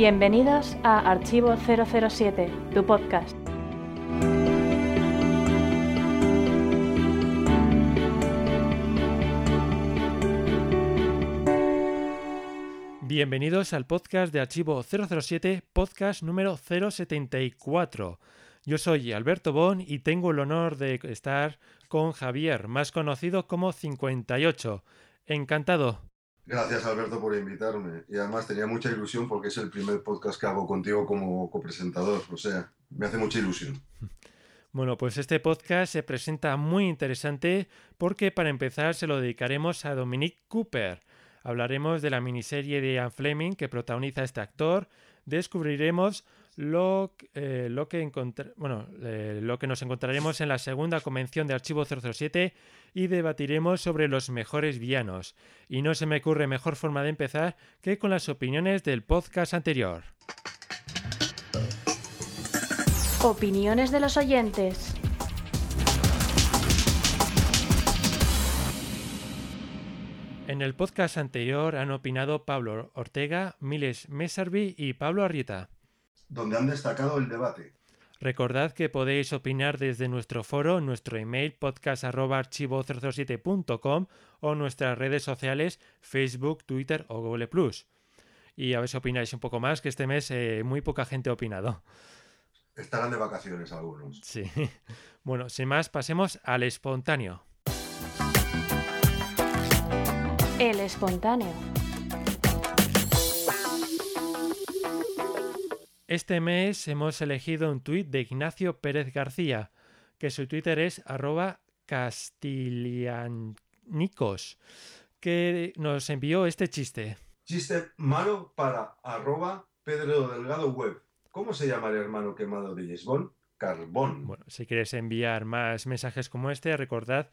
Bienvenidos a Archivo 007, tu podcast. Bienvenidos al podcast de Archivo 007, podcast número 074. Yo soy Alberto Bon y tengo el honor de estar con Javier, más conocido como 58. Encantado. Gracias Alberto por invitarme y además tenía mucha ilusión porque es el primer podcast que hago contigo como copresentador, o sea, me hace mucha ilusión. Bueno, pues este podcast se presenta muy interesante porque para empezar se lo dedicaremos a Dominic Cooper. Hablaremos de la miniserie de Ian Fleming que protagoniza este actor, descubriremos lo, eh, lo, que bueno, eh, lo que nos encontraremos en la segunda convención de Archivo 007 y debatiremos sobre los mejores villanos. Y no se me ocurre mejor forma de empezar que con las opiniones del podcast anterior. Opiniones de los oyentes. En el podcast anterior han opinado Pablo Ortega, Miles Mesarbi y Pablo Arrieta. Donde han destacado el debate. Recordad que podéis opinar desde nuestro foro, nuestro email podcast.archivo007.com o nuestras redes sociales Facebook, Twitter o Google Plus. Y a ver si opináis un poco más, que este mes eh, muy poca gente ha opinado. Estarán de vacaciones algunos. Sí. Bueno, sin más, pasemos al espontáneo. El espontáneo. Este mes hemos elegido un tuit de Ignacio Pérez García, que su Twitter es arroba castilianicos, que nos envió este chiste. Chiste malo para arroba Pedro Delgado Web. ¿Cómo se llama el hermano quemado de Lisbon? Carbón. Bueno, si quieres enviar más mensajes como este, recordad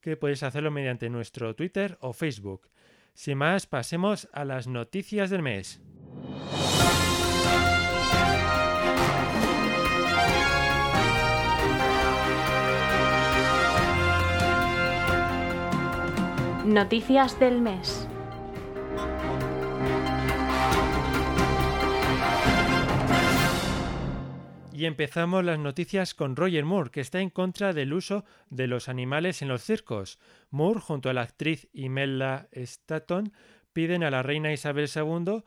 que podéis hacerlo mediante nuestro Twitter o Facebook. Sin más, pasemos a las noticias del mes. Noticias del mes. Y empezamos las noticias con Roger Moore, que está en contra del uso de los animales en los circos. Moore, junto a la actriz Imelda Staton, piden a la reina Isabel II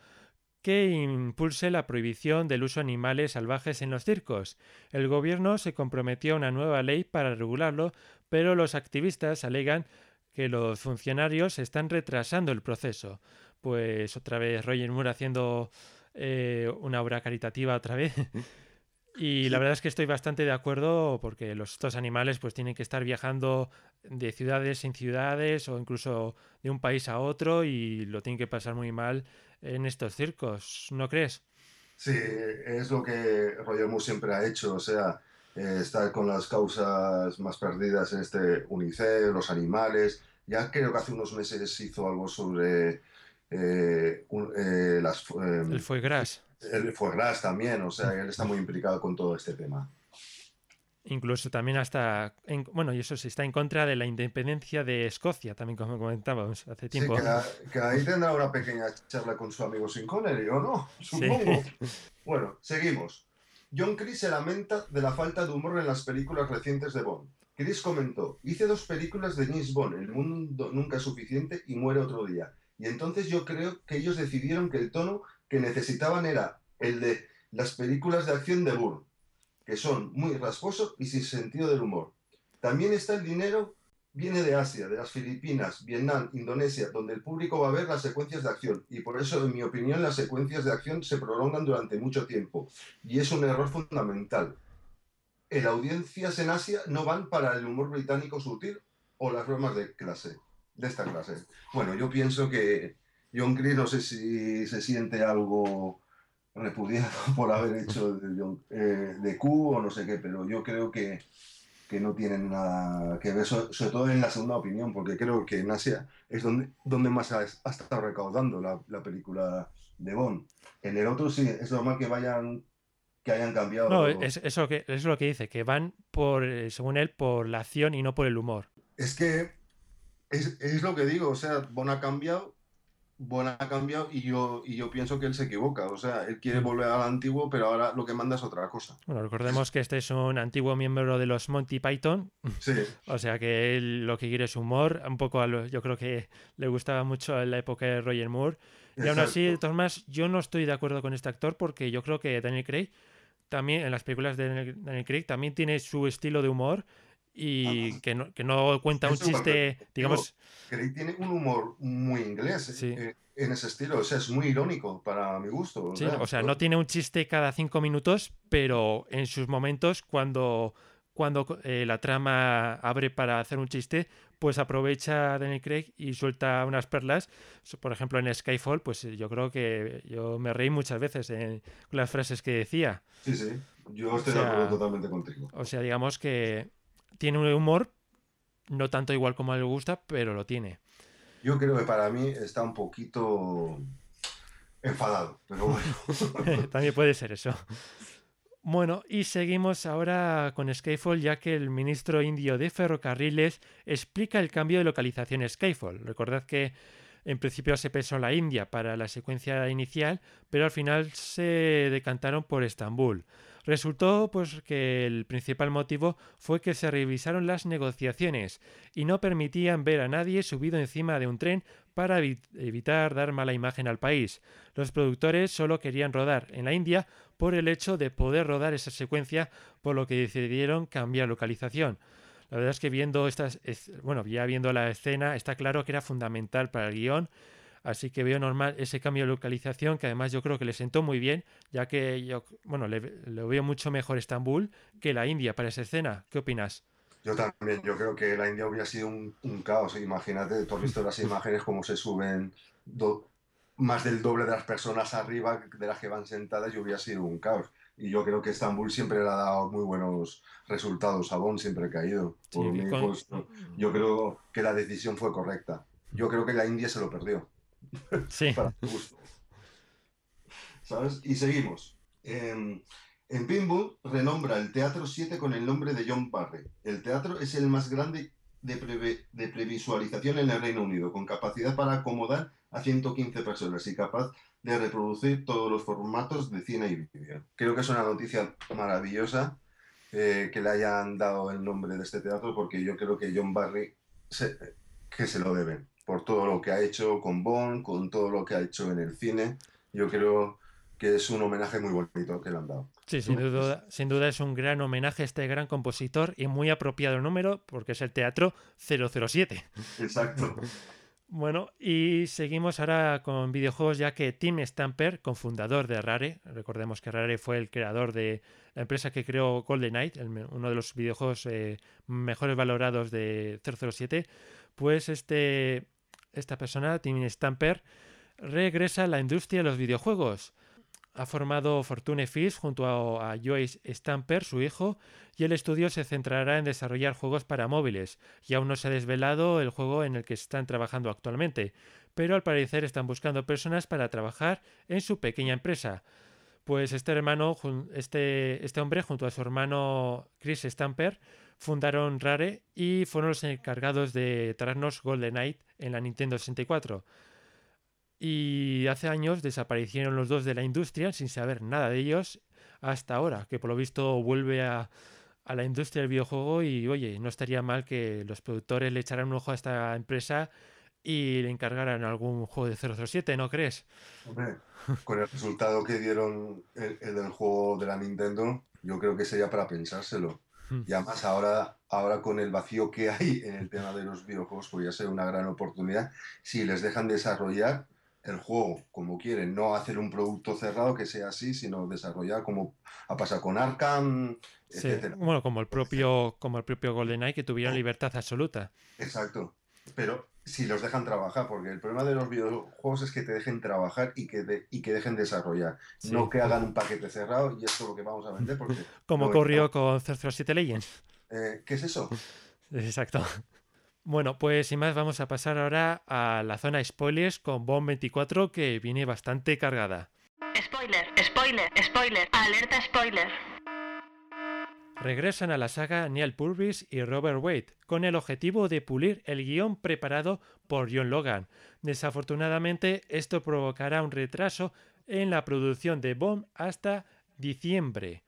que impulse la prohibición del uso de animales salvajes en los circos. El gobierno se comprometió a una nueva ley para regularlo, pero los activistas alegan que los funcionarios están retrasando el proceso. Pues otra vez Roger Moore haciendo eh, una obra caritativa otra vez. Y la verdad es que estoy bastante de acuerdo porque los, estos animales pues tienen que estar viajando de ciudades en ciudades o incluso de un país a otro y lo tienen que pasar muy mal en estos circos, ¿no crees? Sí, es lo que Roger Moore siempre ha hecho, o sea, eh, estar con las causas más perdidas en este UNICEF, los animales. Ya creo que hace unos meses hizo algo sobre eh, eh, las... el foie gras el gras también, o sea, él está muy implicado con todo este tema. Incluso también hasta, bueno, y eso sí, está en contra de la independencia de Escocia, también como comentábamos hace tiempo. Sí, que, ahí tendrá una pequeña charla con su amigo Sin Connery, ¿o no? Supongo. Bueno, seguimos. John Chris se lamenta de la falta de humor en las películas recientes de Bond. Chris comentó, hice dos películas de James Bond, El mundo nunca es suficiente y Muere otro día. Y entonces yo creo que ellos decidieron que el tono que necesitaban era el de las películas de acción de Burr, que son muy rasposos y sin sentido del humor. También está el dinero, viene de Asia, de las Filipinas, Vietnam, Indonesia, donde el público va a ver las secuencias de acción. Y por eso, en mi opinión, las secuencias de acción se prolongan durante mucho tiempo. Y es un error fundamental. En audiencias en Asia no van para el humor británico sutil o las bromas de clase, de esta clase. Bueno, yo pienso que John Chris no sé si se siente algo repudiado por haber hecho de, eh, de Q o no sé qué, pero yo creo que, que no tienen nada que ver, sobre, todo en la segunda opinión, porque creo que en Asia es donde, donde más ha, estado recaudando la, la, película de Bond. En el otro sí, es normal que vayan que hayan cambiado. No, es, eso que, es lo que dice, que van por, eh, según él, por la acción y no por el humor. Es que es, es lo que digo, o sea, Bond ha cambiado Bon ha cambiado y yo, y yo pienso que él se equivoca. O sea, él quiere mm. volver al antiguo, pero ahora lo que manda es otra cosa. Bueno, recordemos que este es un antiguo miembro de los Monty Python. Sí. o sea que él lo que quiere es humor. Un poco a lo, yo creo que le gustaba mucho en la época de Roger Moore. Y aún así, maneras, yo no estoy de acuerdo con este actor porque yo creo que Daniel Craig también, en las películas de Daniel Craig, también tiene su estilo de humor y que, no, que no cuenta un chiste, digamos... Craig tiene un humor muy inglés eh, en ese estilo, o sea, es muy irónico para mi gusto. O, sea, o sea, no tiene un chiste cada cinco minutos, pero en sus momentos cuando, cuando eh, la trama abre para hacer un chiste, pues aprovecha Daniel Craig y suelta unas perlas. Por ejemplo, en Skyfall, pues yo creo que yo me reí muchas veces en las frases que decía. Sí, sí, yo estoy de acuerdo totalmente contigo. O sea, digamos que tiene un humor, no tanto igual como a él le gusta, pero lo tiene. Yo creo que para mí está un poquito enfadado, pero bueno. También puede ser eso. Bueno, y seguimos ahora con Skyfall, ya que el ministro indio de Ferrocarriles explica el cambio de localización Skyfall. Recordad que en principio se pensó en la India para la secuencia inicial, pero al final se decantaron por Estambul. Resultó pues que el principal motivo fue que se revisaron las negociaciones y no permitían ver a nadie subido encima de un tren para evitar dar mala imagen al país. Los productores solo querían rodar en la India por el hecho de poder rodar esa secuencia, por lo que decidieron cambiar localización. La verdad es que viendo bueno, ya viendo la escena, está claro que era fundamental para el guion Así que veo normal ese cambio de localización, que además yo creo que le sentó muy bien, ya que yo, bueno, le, veo mucho mejor Estambul que la India para esa escena. ¿Qué opinas? Yo también, yo creo que la India hubiera sido un, caos. Imagínate, tú has visto las imágenes cómo se suben más del doble de las personas arriba de las que van sentadas y hubiera sido un caos. Y yo creo que Estambul siempre le ha dado muy buenos resultados a Bonn, siempre ha caído. Pues, yo creo que la decisión fue correcta. Yo creo que la India se lo perdió. Sí. ¿Sabes? Y seguimos. en Pinball renombra el Teatro 7 con el nombre de John Barry. El teatro es el más grande de, de previsualización en el Reino Unido, con capacidad para acomodar a 115 personas y capaz de reproducir todos los formatos de cine y vídeo. Creo que es una noticia maravillosa eh, que le hayan dado el nombre de este teatro porque yo creo que John Barry que se lo deben por todo lo que ha hecho con Bond, con todo lo que ha hecho en el cine. Yo creo que es un homenaje muy bonito que le han dado. Sí, sin duda, sin duda es un gran homenaje a este gran compositor y muy apropiado el número porque es el Teatro 007. Exacto. Bueno, y seguimos ahora con videojuegos ya que Tim Stamper, cofundador de Rare, recordemos que Rare fue el creador de la empresa que creó Golden Knight, uno de los videojuegos eh, mejores valorados de 007, pues este esta persona, Tim Stamper, regresa a la industria de los videojuegos. Ha formado Fortune Fish junto a, Joyce Stamper, su hijo, y el estudio se centrará en desarrollar juegos para móviles. Y aún no se ha desvelado el juego en el que están trabajando actualmente, pero al parecer están buscando personas para trabajar en su pequeña empresa. Pues este hermano, este, este hombre, junto a su hermano Chris Stamper, fundaron Rare y fueron los encargados de traernos Golden Knight en la Nintendo 64. Y hace años desaparecieron los dos de la industria sin saber nada de ellos hasta ahora, que por lo visto vuelve a, a la industria del videojuego y oye, no estaría mal que los productores le echaran un ojo a esta empresa y le encargaran algún juego de 007, ¿no crees? Con el resultado que dieron el, el, del juego de la Nintendo, yo creo que sería para pensárselo. Hmm. Y además ahora, ahora con el vacío que hay en el tema de los videojuegos podría ser una gran oportunidad si les dejan desarrollar el juego como quieren, no hacer un producto cerrado que sea así, sino desarrollar como ha pasado con Arkham, etc. Bueno, como el propio, como el propio GoldenEye que tuvieron libertad absoluta. Exacto. Pero si los dejan trabajar, porque el problema de los videojuegos es que te dejen trabajar y que, y que dejen desarrollar, no que hagan un paquete cerrado y esto es lo que vamos a vender. Porque Como ocurrió con 007 Legends. Eh, ¿Qué es eso? Exacto. Bueno, pues sin más vamos a pasar ahora a la zona spoilers con Bomb 24 que viene bastante cargada. Spoiler, spoiler, spoiler, alerta spoiler. Regresan a la saga Neil Purvis y Robert Wade, con el objetivo de pulir el guion preparado por John Logan. Desafortunadamente, esto provocará un retraso en la producción de Bond hasta diciembre.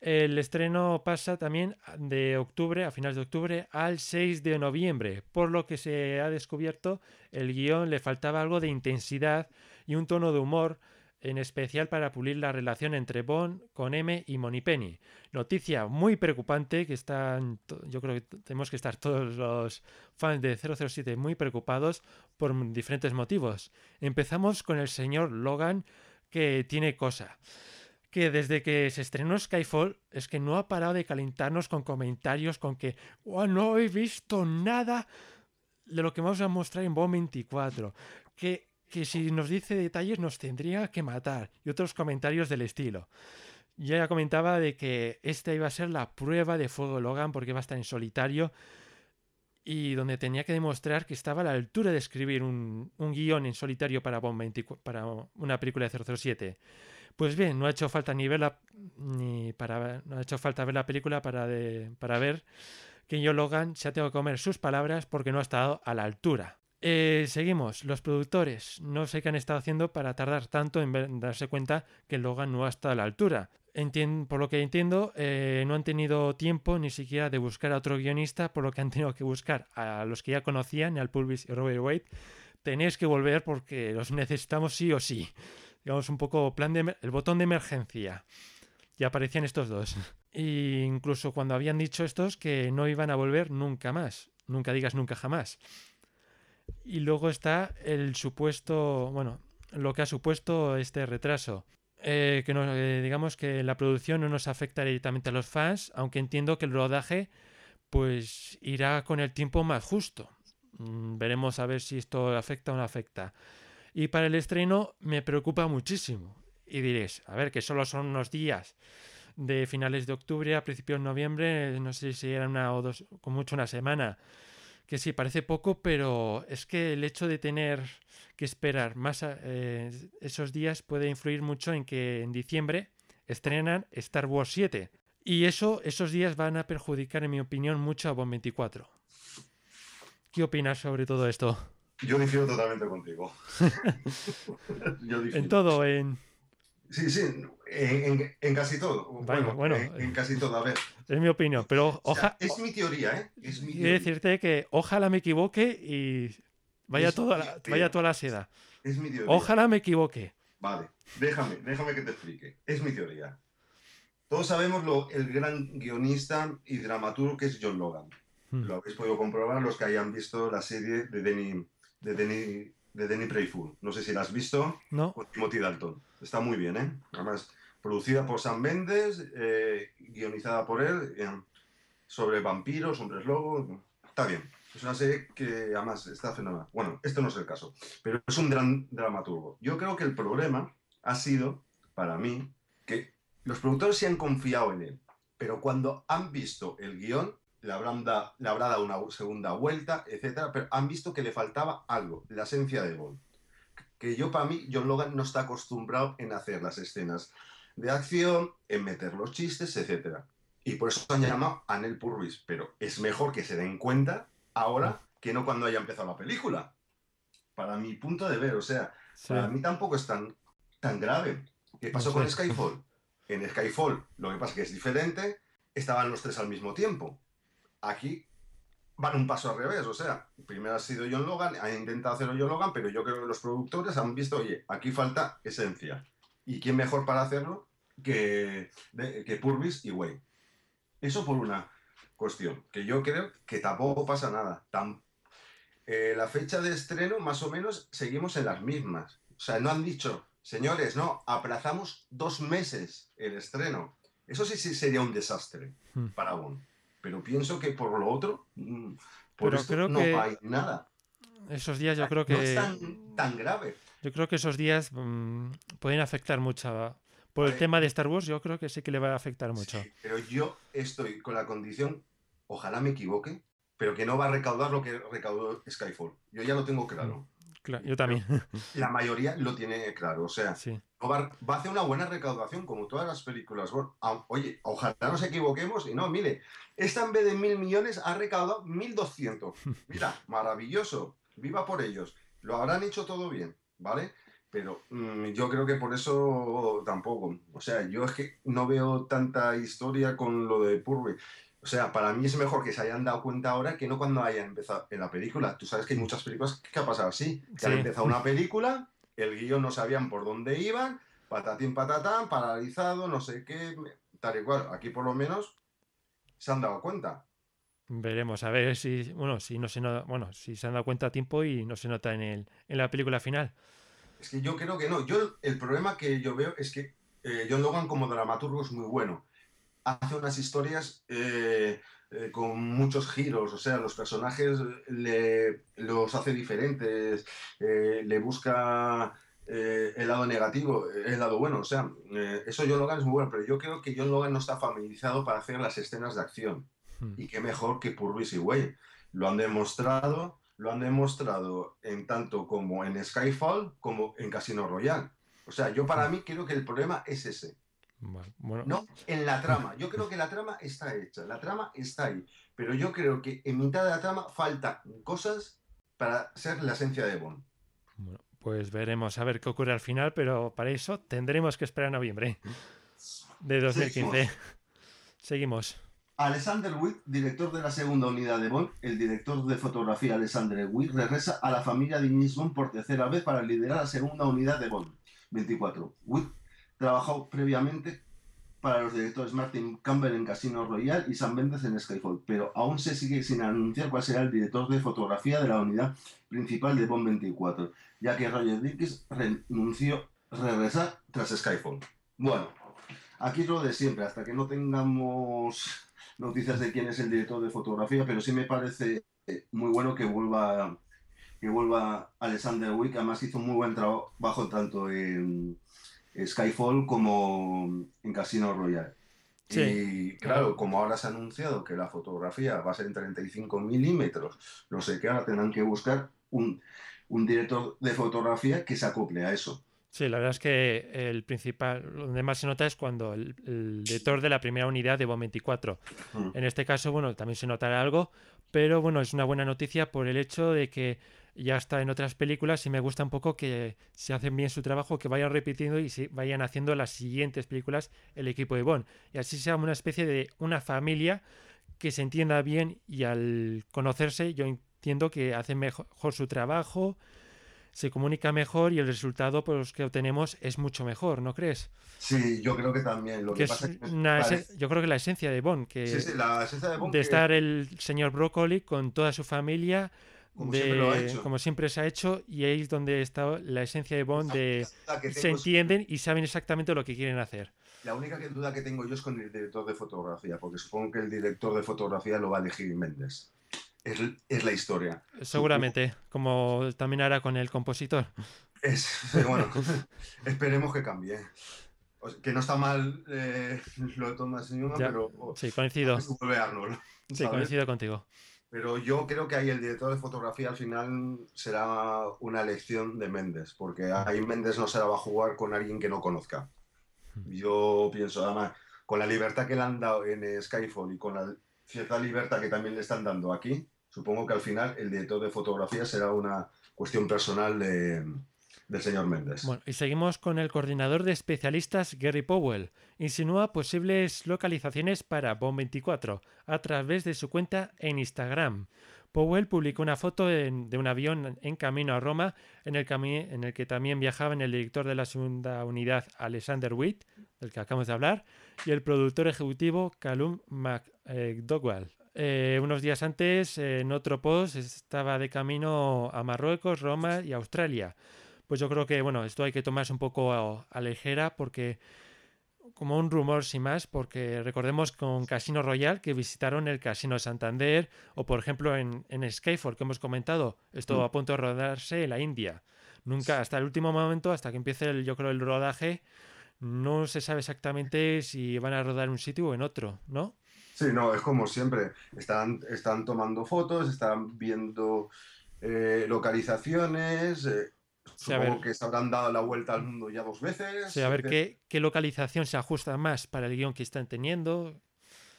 El estreno pasa también de octubre, a finales de octubre, al 6 de noviembre, por lo que se ha descubierto el guion le faltaba algo de intensidad y un tono de humor en especial para pulir la relación entre Bond con M y Penny. Noticia muy preocupante que están, yo creo que tenemos que estar todos los fans de 007 muy preocupados por diferentes motivos. Empezamos con el señor Logan que tiene cosa. Que desde que se estrenó Skyfall es que no ha parado de calentarnos con comentarios con que oh, no he visto nada de lo que vamos a mostrar en Bond 24. Que que si nos dice detalles nos tendría que matar y otros comentarios del estilo. Yo ya comentaba de que esta iba a ser la prueba de fuego Logan porque iba a estar en solitario y donde tenía que demostrar que estaba a la altura de escribir un, guion en solitario para, para una película de 007. Pues bien, no ha hecho falta ni verla ni para no ha hecho falta ver la película para, para ver que yo Logan se ha tenido que comer sus palabras porque no ha estado a la altura. Eh, seguimos, los productores. No sé qué han estado haciendo para tardar tanto en darse cuenta que Logan no estado a la altura. por lo que entiendo, eh, no han tenido tiempo ni siquiera de buscar a otro guionista, por lo que han tenido que buscar a los que ya conocían, al Pulvis y Robert Wade. Tenéis que volver porque los necesitamos sí o sí. Digamos un poco plan de el botón de emergencia. Y aparecían estos dos. E incluso cuando habían dicho estos que no iban a volver nunca más. Nunca digas nunca jamás. Y luego está el supuesto, bueno, lo que ha supuesto este retraso. Eh, que no, eh, digamos que la producción no nos afecta directamente a los fans, aunque entiendo que el rodaje pues irá con el tiempo más justo. Mm, veremos a ver si esto afecta o no afecta. Y para el estreno me preocupa muchísimo. Y diréis, a ver, que solo son unos días de finales de octubre a principios de noviembre, no sé si era una o dos, con mucho una semana que sí, parece poco, pero es que el hecho de tener que esperar más eh, esos días puede influir mucho en que en diciembre estrenan Star Wars 7. Y eso, esos días van a perjudicar, en mi opinión, mucho a Bond 24. ¿Qué opinas sobre todo esto? Yo difiero totalmente contigo. En todo, en... Sí, sí, en, casi todo. bueno, en, casi todo, a ver. Es mi opinión, pero ojalá. es mi teoría, ¿eh? Es mi Quiero decirte que ojalá me equivoque y vaya, toda, la, vaya toda la seda. Es mi teoría. Ojalá me equivoque. Vale, déjame, déjame que te explique. Es mi teoría. Todos sabemos lo, el gran guionista y dramaturgo que es John Logan. Hmm. Lo habéis podido comprobar los que hayan visto la serie de Denny, de Denny de Danny Prayful. No sé si la has visto. No. Con Timothy Dalton. Está muy bien, ¿eh? Además, producida por Sam Mendes, eh, guionizada por él, eh, sobre vampiros, hombres lobos. Está bien. Es una serie que además está fenomenal. Bueno, esto no es el caso, pero es un gran dramaturgo. Yo creo que el problema ha sido, para mí, que los productores se han confiado en él, pero cuando han visto el guion, le, habrán le habrá dado una segunda vuelta, etcétera, pero han visto que le faltaba algo, la esencia de Bond. Que yo, para mí, John Logan no está acostumbrado en hacer las escenas de acción, en meter los chistes, etcétera. Y por eso han llamado a Nel Purvis, pero es mejor que se den cuenta ahora que no cuando haya empezado la película. Para mi punto de ver, o sea, para mí tampoco es tan, tan grave. ¿Qué pasó con Skyfall? En Skyfall, lo que pasa es que es diferente, estaban los tres al mismo tiempo. Aquí van un paso al revés, o sea, primero ha sido John Logan, ha intentado hacerlo John Logan, pero yo creo que los productores han visto, oye, aquí falta esencia. ¿Y quién mejor para hacerlo que, que Purvis y Wayne? Eso por una cuestión, que yo creo que tampoco pasa nada. Eh, la fecha de estreno, más o menos, seguimos en las mismas. O sea, no han dicho, señores, no, aplazamos dos meses el estreno. Eso sí, sí sería un desastre hmm. para Bond. Pero pienso que por lo otro, mm, por esto no hay nada. Esos días yo creo que... No es tan, grave. Yo creo que esos días mm, pueden afectar mucho. Por el tema de Star Wars, yo creo que sí que le va a afectar mucho. pero yo estoy con la condición, ojalá me equivoque, pero que no va a recaudar lo que recaudó Skyfall. Yo ya lo tengo claro. Mm, yo también. la mayoría lo tiene claro. O sea, va, a hacer una buena recaudación, como todas las películas. oye, ojalá nos equivoquemos y no, mire, esta en vez de mil millones ha recaudado mil doscientos. Mira, maravilloso. Viva por ellos. Lo habrán hecho todo bien, ¿vale? Pero mm, yo creo que por eso tampoco. O sea, yo es que no veo tanta historia con lo de Purve. O sea, para mí es mejor que se hayan dado cuenta ahora que no cuando hayan empezado en la película. Tú sabes que hay muchas películas que ha pasado así. Que han empezado una película, el guion no sabían por dónde iban, patatín patatán, paralizado, no sé qué, tal y cual. Aquí por lo menos se han dado cuenta. Veremos, a ver si, bueno, si no se bueno, si se han dado cuenta a tiempo y no se nota en, el, en la película final. Es que yo creo que no. Yo el problema que yo veo es que eh, John Logan como dramaturgo es muy bueno hace unas historias eh, eh, con muchos giros, o sea, los personajes le, los hace diferentes, eh, le busca el lado negativo, el lado bueno, o sea, eso John Logan es muy bueno, pero yo creo que John Logan no está familiarizado para hacer las escenas de acción. Hmm. Y qué mejor que Purvis y Way. Lo han demostrado, lo han demostrado en tanto como en Skyfall como en Casino Royale. O sea, yo para hmm. mí creo que el problema es ese no, en la trama. Yo creo que la trama está hecha, la trama está ahí. Pero yo creo que en mitad de la trama faltan cosas para ser la esencia de Bond. Bueno, pues veremos a ver qué ocurre al final, pero para eso tendremos que esperar a noviembre de 2015. Seguimos. Alexander Witt, director de la segunda unidad de Bond, el director de fotografía Alexander Witt, regresa a la familia de James por tercera vez para liderar la segunda unidad de Bond 24. Witt Trabajó previamente para los directores Martin Campbell en Casino Royale y Sam Mendes en Skyfall, pero aún se sigue sin anunciar cuál será el director de fotografía de la unidad principal de Bond 24, ya que Roger Dickens renunció regresar tras Skyfall. Bueno, aquí es lo de siempre, hasta que no tengamos noticias de quién es el director de fotografía, pero sí me parece muy bueno que vuelva que vuelva Alexander Wick, además hizo un muy buen trabajo tanto en Skyfall como en Casino Royale. y claro, como ahora se ha anunciado que la fotografía va a ser en 35 milímetros, no sé qué, ahora tendrán que buscar un, director de fotografía que se acople a eso. Sí, la verdad es que el principal, donde más se nota es cuando el, director de la primera unidad de BOM 24. Mm. En este caso, bueno, también se notará algo, pero bueno, es una buena noticia por el hecho de que ya está en otras películas y me gusta un poco que se hacen bien su trabajo, que vayan repitiendo y se vayan haciendo las siguientes películas el equipo de Bond. Y así sea una especie de una familia que se entienda bien y al conocerse yo entiendo que hacen mejor su trabajo, se comunica mejor y el resultado pues, que obtenemos es mucho mejor, ¿no crees? Sí, yo creo que también. Lo que, Yo creo que la esencia de Bond, que de, estar el señor Broccoli con toda su familia, como, siempre se ha hecho y ahí es donde está la esencia de Bond de se entienden y saben exactamente lo que quieren hacer. La única duda que tengo yo es con el director de fotografía, porque supongo que el director de fotografía lo va a elegir Méndez. Es, la historia. Seguramente, como también hará con el compositor. Es, bueno, esperemos que cambie. que no está mal eh, lo de Thomas Newman, pero. Sí, coincido. Sí, coincido contigo. Pero yo creo que ahí el director de fotografía al final será una elección de Méndez, porque ahí Méndez no se la va a jugar con alguien que no conozca. Yo pienso, además, con la libertad que le han dado en Skyfall y con la cierta libertad que también le están dando aquí, supongo que al final el director de fotografía será una cuestión personal de, del señor Méndez. Bueno, y seguimos con el coordinador de especialistas Gary Powell. Insinúa posibles localizaciones para Bond 24 a través de su cuenta en Instagram. Powell publicó una foto de un avión en camino a Roma en el, que también viajaban el director de la segunda unidad Alexander Witt, del que acabamos de hablar, y el productor ejecutivo Callum McDougall. Eh, unos días antes, en otro post, estaba de camino a Marruecos, Roma y Australia pues yo creo que, bueno, esto hay que tomarse un poco a, ligera porque como un rumor sin más, porque recordemos con Casino Royal que visitaron el Casino de Santander o por ejemplo en, en Skyfall que hemos comentado, esto mm. a punto de rodarse en la India. Nunca, hasta el último momento, hasta que empiece el, yo creo el rodaje, no se sabe exactamente si van a rodar en un sitio o en otro, ¿no? Sí, no, es como siempre, están, están tomando fotos, están viendo eh, localizaciones, eh, Supongo que se habrán dado la vuelta al mundo ya dos veces. a ver qué, qué localización se ajusta más para el guion que están teniendo.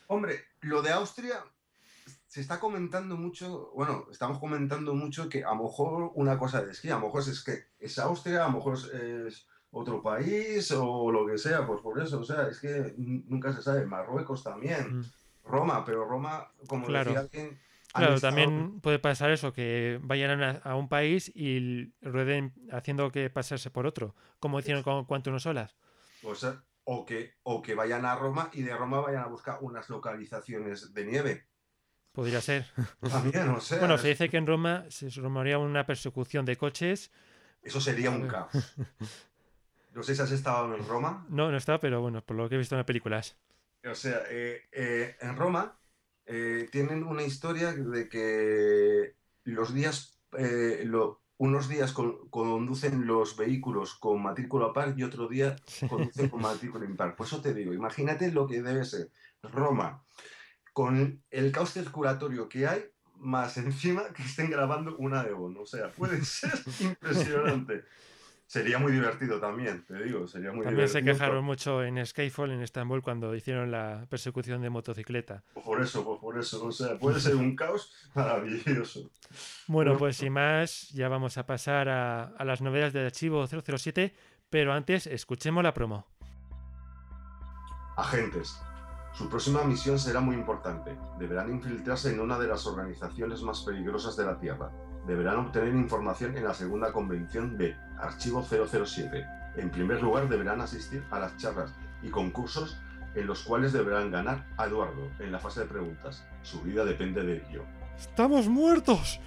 Hombre, lo de Austria se está comentando mucho, bueno, estamos comentando mucho que a lo mejor una cosa de esquí, a lo mejor es que es Austria, a lo mejor es otro país o lo que sea, pues por eso, o sea, es que nunca se sabe. Marruecos también, mm. Roma, pero Roma, como decía alguien, Claro, también puede pasar eso, que vayan a, un país y rueden haciendo que pasarse por otro, como hicieron con Quantum Solas. O, o, que, o que vayan a Roma y de Roma vayan a buscar unas localizaciones de nieve. Podría ser. También, o sea. Bueno, se dice que en Roma se rumorea una persecución de coches. Eso sería un caos. No sé si has estado en Roma. No, no está, pero bueno, por lo que he visto en las películas. O sea, eh, eh, en Roma eh, tienen una historia de que los días, eh, unos días conducen los vehículos con matrícula par y otro día conducen con matrícula impar. Por eso te digo, imagínate lo que debe ser Roma, con el caos circulatorio que hay, más encima que estén grabando una de Bono. O sea, puede ser impresionante. Sería muy divertido también, te digo, sería muy también se quejaron mucho en Skyfall, en Estambul, cuando hicieron la persecución de motocicleta. Pues por eso, pues por eso, o sea, puede ser un caos maravilloso. Bueno, pues sin más, ya vamos a pasar a, a las novedades del archivo 007, pero antes escuchemos la promo. Agentes. Su próxima misión será muy importante. Deberán infiltrarse en una de las organizaciones más peligrosas de la Tierra, deberán obtener información en la segunda convención de Archivo 007. En primer lugar, deberán asistir a las charlas y concursos en los cuales deberán ganar a Eduardo en la fase de preguntas. Su vida depende de ello. ¡Estamos muertos!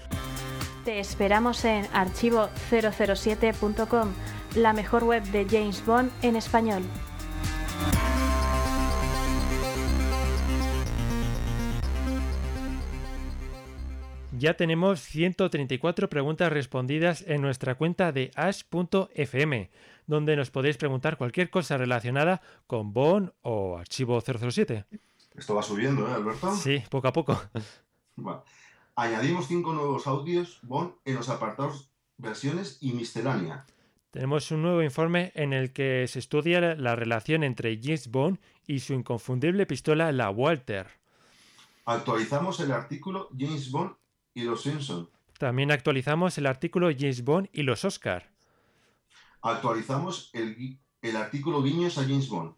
Te esperamos en archivo007.com, la mejor web de James Bond en español. Ya tenemos 134 preguntas respondidas en nuestra cuenta de ash.fm, donde nos podéis preguntar cualquier cosa relacionada con Bon o Archivo 007. Esto va subiendo, ¿eh, Alberto? Sí, poco a poco. Añadimos cinco nuevos audios Bon en los apartados versiones y miscelánea. Tenemos un nuevo informe en el que se estudia la relación entre James Bond y su inconfundible pistola, la Walter. Actualizamos el artículo James Bond y los Simpson. También actualizamos el artículo James Bond y los Oscar. Actualizamos el, el artículo Guiños a James Bond.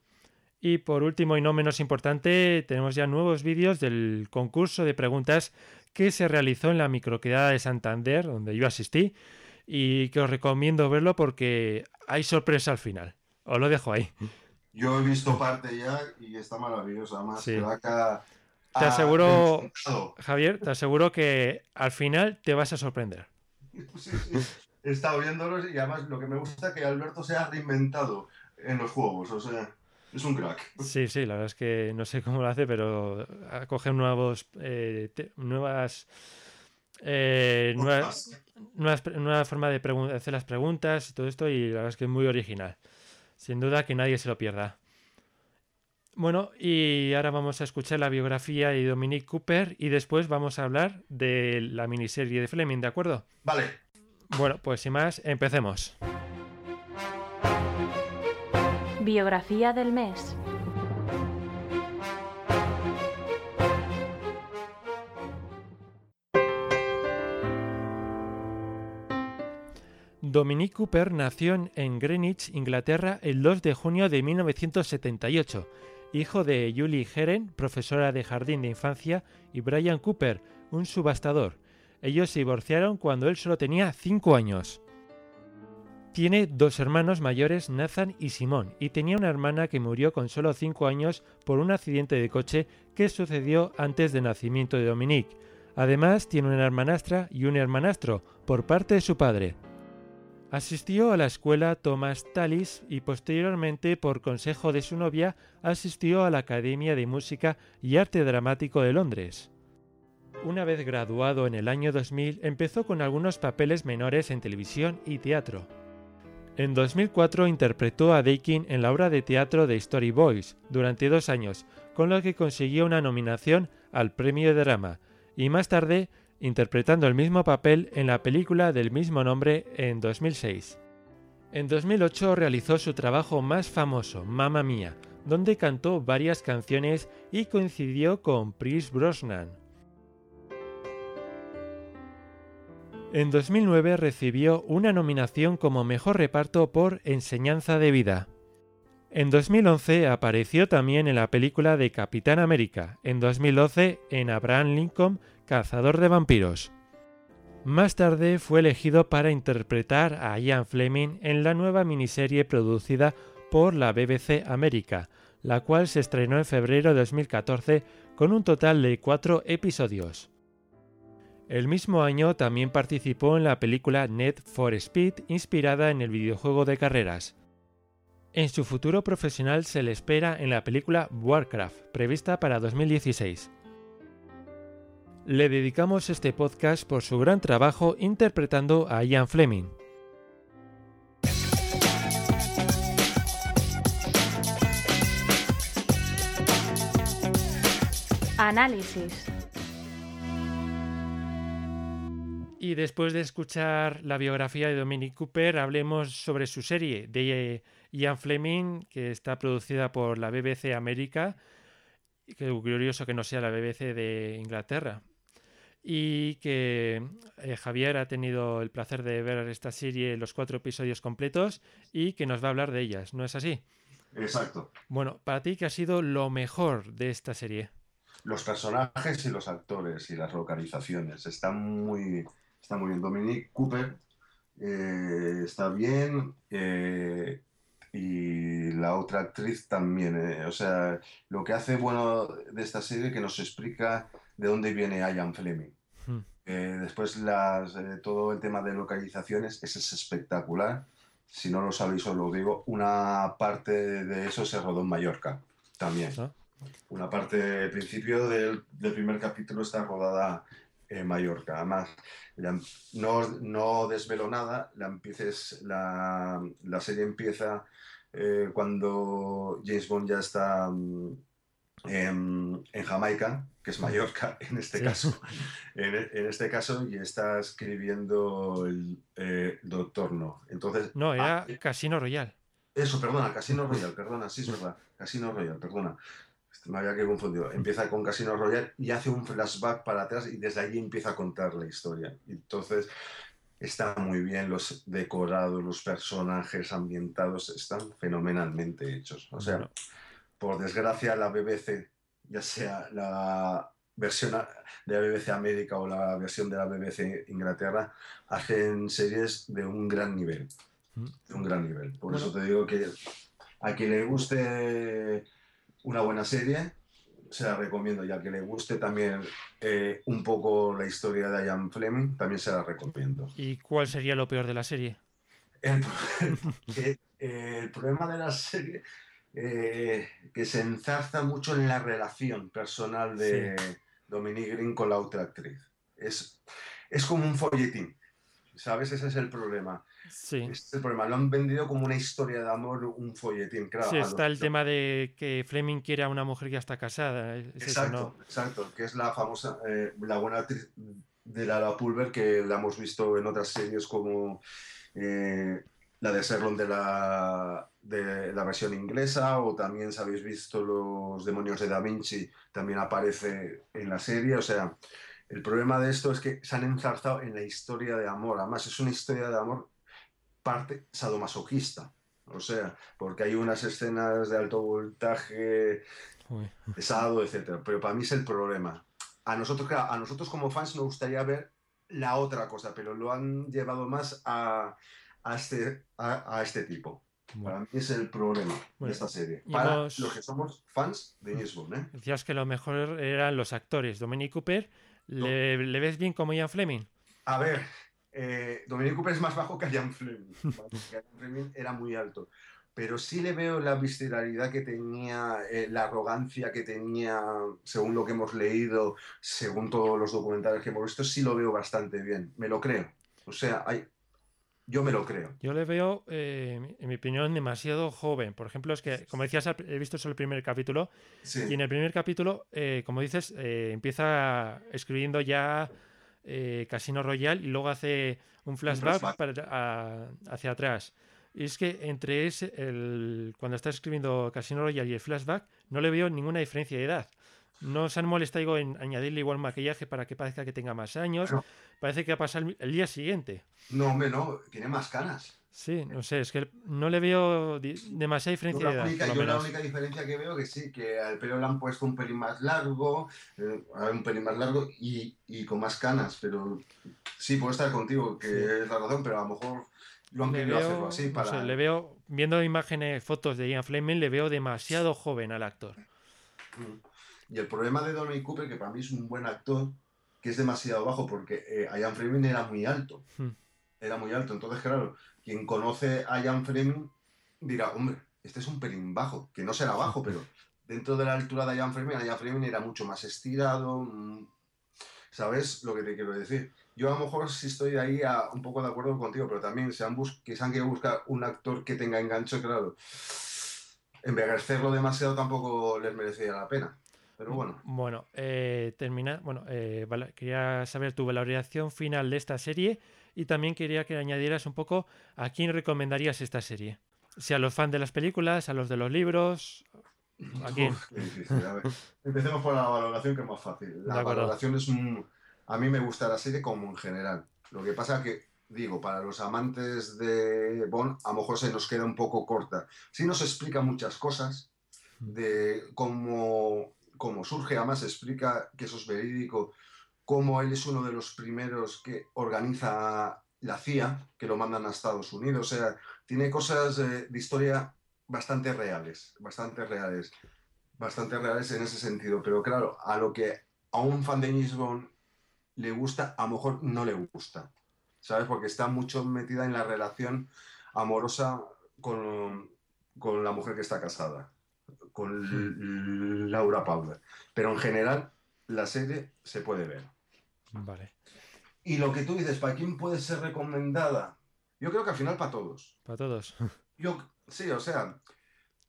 Y por último y no menos importante, tenemos ya nuevos vídeos del concurso de preguntas que se realizó en la microquedada de Santander, donde yo asistí, y que os recomiendo verlo porque hay sorpresa al final. Os lo dejo ahí. Yo he visto parte ya y está maravilloso. Además, sí. Te ah, aseguro, Javier, te aseguro que al final te vas a sorprender. Sí, sí. He estado viéndolos y además lo que me gusta es que Alberto se ha reinventado en los juegos, o sea, es un crack. Sí, sí, la verdad es que no sé cómo lo hace, pero coge nuevos, eh, nuevas, eh, nuevas, nueva forma de hacer las preguntas y todo esto y la verdad es que es muy original. Sin duda que nadie se lo pierda. Bueno, y ahora vamos a escuchar la biografía de Dominique Cooper y después vamos a hablar de la miniserie de Fleming, ¿de acuerdo? Vale. Bueno, pues sin más, empecemos. Biografía del mes. Dominique Cooper nació en Greenwich, Inglaterra, el 2 de junio de 1978 hijo de Julie Heren, profesora de jardín de infancia, y Brian Cooper, un subastador. Ellos se divorciaron cuando él solo tenía 5 años. Tiene dos hermanos mayores, Nathan y Simón, y tenía una hermana que murió con solo 5 años por un accidente de coche que sucedió antes del nacimiento de Dominique. Además, tiene una hermanastra y un hermanastro por parte de su padre. Asistió a la escuela Thomas Tallis y posteriormente, por consejo de su novia, asistió a la Academia de Música y Arte Dramático de Londres. Una vez graduado en el año 2000, empezó con algunos papeles menores en televisión y teatro. En 2004 interpretó a Dakin en la obra de teatro de Story Boys durante dos años, con lo que consiguió una nominación al premio de drama, y más tarde interpretando el mismo papel en la película del mismo nombre en 2006. En 2008 realizó su trabajo más famoso, Mamma Mía, donde cantó varias canciones y coincidió con Chris Brosnan. En 2009 recibió una nominación como mejor reparto por Enseñanza de Vida. En 2011 apareció también en la película de Capitán América, en 2012 en Abraham Lincoln, Cazador de Vampiros. Más tarde fue elegido para interpretar a Ian Fleming en la nueva miniserie producida por la BBC América, la cual se estrenó en febrero de 2014 con un total de cuatro episodios. El mismo año también participó en la película Net for Speed inspirada en el videojuego de carreras. En su futuro profesional se le espera en la película Warcraft, prevista para 2016. Le dedicamos este podcast por su gran trabajo interpretando a Ian Fleming. Análisis. Y después de escuchar la biografía de Dominic Cooper, hablemos sobre su serie de Ian Fleming, que está producida por la BBC América. Qué curioso que no sea la BBC de Inglaterra y que eh, Javier ha tenido el placer de ver esta serie, los cuatro episodios completos, y que nos va a hablar de ellas, ¿no es así? Exacto. Bueno, para ti, ¿qué ha sido lo mejor de esta serie? Los personajes y los actores y las localizaciones. Están muy, está muy bien. Dominique Cooper eh, está bien. Eh, y la otra actriz también. o sea, lo que hace bueno de esta serie es que nos explica de dónde viene Ian Fleming. Eh, después las, eh, todo el tema de localizaciones, ese es espectacular. Si no lo sabéis, os lo digo. Una parte de eso se rodó en Mallorca también. Ah. Una parte, el principio del, primer capítulo está rodada en Mallorca. Además, no, no desvelo nada, la, empieces, la, la serie empieza eh, cuando James Bond ya está mm, en, Jamaica, que es Mallorca en este caso, en, este caso, y está escribiendo el eh, Doctor No. Entonces, no, era ah, Casino Royal. Eso, perdona, Casino Royal, perdona, sí es verdad, Casino Royal, perdona. Me había que confundido. Empieza con Casino Royal y hace un flashback para atrás y desde allí empieza a contar la historia. Entonces, está muy bien los decorados, los personajes ambientados, están fenomenalmente hechos. O sea, por desgracia, la BBC, ya sea la versión de la BBC América o la versión de la BBC Inglaterra, hacen series de un gran nivel. De un gran nivel. Por eso te digo que a quien le guste una buena serie, se la recomiendo. Y a quien le guste también eh, un poco la historia de Ian Fleming, también se la recomiendo. ¿Y cuál sería lo peor de la serie? El, el problema de la serie eh, que se enzarza mucho en la relación personal de Dominique Green con la otra actriz. Es, es como un folletín, ¿sabes? Ese es el problema. Sí. es el problema. Lo han vendido como una historia de amor, un folletín. Claro, sí, está el tema de que Fleming quiere a una mujer que ya está casada. exacto, exacto. Que es la famosa, eh, la buena actriz de Lara Pulver que la hemos visto en otras series como eh, la de Serlon de la, de la versión inglesa o también si habéis visto Los demonios de Da Vinci, también aparece en la serie. O sea, el problema de esto es que se han enzarzado en la historia de amor. Además, es una historia de amor parte sadomasoquista. O sea, porque hay unas escenas de alto voltaje, pesado, etc. Pero para mí es el problema. A nosotros, a nosotros como fans nos gustaría ver la otra cosa, pero lo han llevado más a, a este, a, este tipo. Para mí es el problema de esta serie. Para los que somos fans de James ¿eh? Decías que lo mejor eran los actores. Dominic Cooper, ¿le, ves bien como Ian Fleming? A ver, eh, Dominic Cooper es más bajo que Ian Fleming. Ian Fleming era muy alto. Pero sí le veo la visceralidad que tenía, eh, la arrogancia que tenía, según lo que hemos leído, según todos los documentales que hemos visto, sí lo veo bastante bien. Me lo creo. O sea, hay, yo me lo creo. Yo le veo, eh, en mi opinión, demasiado joven. Por ejemplo, es que, como decías, he visto solo el primer capítulo. Y en el primer capítulo, eh, como dices, eh, empieza escribiendo ya Casino Royale y luego hace un flashback, hacia atrás. Y es que entre ese, el, cuando está escribiendo Casino Royale y el flashback, no le veo ninguna diferencia de edad. No se han molestado en añadirle igual maquillaje para que parezca que tenga más años. Parece que ha pasado el, día siguiente. No, hombre, no, tiene más canas. Sí, no sé, es que no le veo demasiada diferencia. de edad, yo la única diferencia que veo que sí, que al pelo le han puesto un pelín más largo, eh, un pelín más largo y, y, con más canas, pero sí, puedo estar contigo, que es la razón, pero a lo mejor lo han querido hacerlo así para... le veo, viendo imágenes, fotos de Ian Fleming, le veo demasiado joven al actor. Mm. Y el problema de Donny Cooper, que para mí es un buen actor, que es demasiado bajo, porque eh, Ian Fleming era muy alto. Hmm. Era muy alto. Entonces, claro, quien conoce a Ian Fleming dirá, hombre, este es un pelín bajo, que no será bajo, pero dentro de la altura de Ian Fleming, Ian Fleming era mucho más estirado. Mm, ¿Sabes lo que te quiero decir? Yo a lo mejor sí estoy ahí un poco de acuerdo contigo, pero también se han, que se han querido buscar un actor que tenga engancho, claro. Envejecerlo demasiado tampoco les merecía la pena. Pero bueno. Bueno, eh, termina. Bueno, eh, quería saber tu valoración final de esta serie y también quería que añadieras un poco a quién recomendarías esta serie. Si a los fans de las películas, a los de los libros, ¿a quién? Empecemos por la valoración que es más fácil. La valoración es un a mí me gusta la serie como en general. Lo que pasa que, digo, para los amantes de Bond, a lo mejor se nos queda un poco corta. Sí nos explica muchas cosas de cómo, cómo surge, además explica que eso es verídico, cómo él es uno de los primeros que organiza la CIA, que lo mandan a Estados Unidos. O sea, tiene cosas de historia bastante reales, bastante reales, bastante reales en ese sentido. Pero claro, a lo que a un fan de James le gusta, a lo mejor no le gusta, ¿sabes? Porque está mucho metida en la relación amorosa con, la mujer que está casada, con. Laura Powder. Pero en general, la serie se puede ver. Vale. Y lo que tú dices, ¿para quién puede ser recomendada? Yo creo que al final para todos. Para todos. Yo, sí, o sea,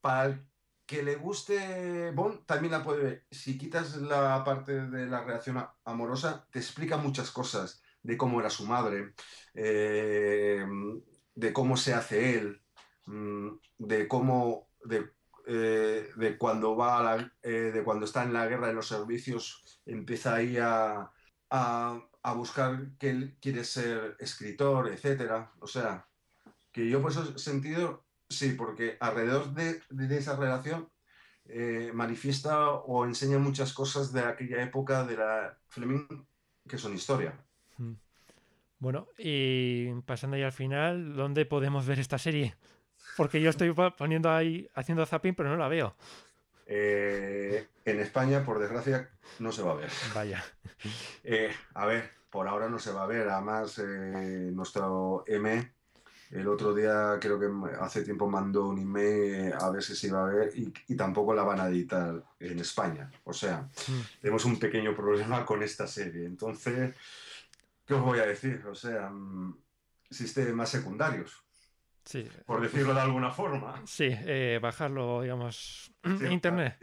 para que le guste Bond también la puede ver. Si quitas la parte de la relación amorosa, te explica muchas cosas de cómo era su madre, eh, de cómo se hace él, mm, de cómo, de, eh, de cuando va eh, de cuando está en la guerra de los servicios, empieza ahí a, a, buscar que él quiere ser escritor, etcétera. O sea, que yo por ese sentido Sí, porque alrededor de, esa relación eh, manifiesta o enseña muchas cosas de aquella época de la Fleming que son historia. Hmm. Bueno, y pasando ya al final, ¿dónde podemos ver esta serie? Porque yo estoy poniendo ahí, haciendo zapping, pero no la veo. Eh, en España, por desgracia, no se va a ver. Vaya. Eh, a ver, por ahora no se va a ver. Además, nuestro M el otro día, creo que hace tiempo mandó un email a ver si se iba a ver y, tampoco la van a editar en España. O sea, hmm. tenemos un pequeño problema con esta serie. Entonces, ¿qué os voy a decir? O sea, mm, sistemas secundarios. Sí. Por decirlo de alguna forma. Sí, eh, bajarlo, digamos, de internet.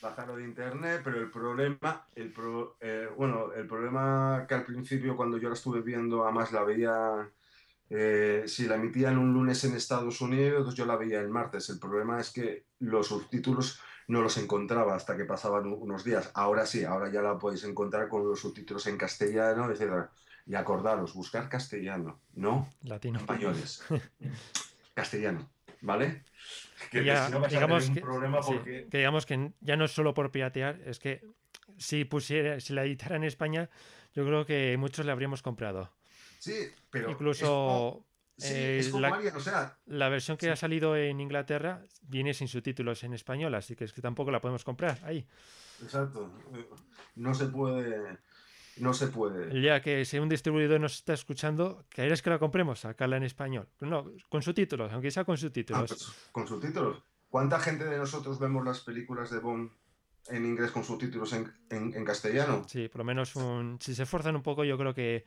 Bajarlo de internet, pero el problema, el eh, bueno, el problema que al principio cuando yo la estuve viendo, además la veía eh, si la emitían un lunes en Estados Unidos, yo la veía el martes. El problema es que los subtítulos no los encontraba hasta que pasaban unos días. Ahora sí, ahora ya la podéis encontrar con los subtítulos en castellano, etc. Y acordaros, buscar castellano, no latino. Españoles. castellano, ¿vale? Que digamos que, problema porque... que digamos que ya no es solo por piratear, es que si pusiera, si la editara en España, yo creo que muchos le habríamos comprado. Sí, pero. Incluso. Eh, la, versión que ha salido en Inglaterra viene sin subtítulos en español, así que es que tampoco la podemos comprar ahí. Exacto. No se puede. No se puede. Ya que si un distribuidor nos está escuchando, ¿quieres que la compremos? Sacarla en español. No, con subtítulos, aunque sea con subtítulos. Ah, pues, con subtítulos. ¿Cuánta gente de nosotros vemos las películas de Bond en inglés con subtítulos en, en castellano? Sí, por lo menos un, si se esfuerzan un poco, yo creo que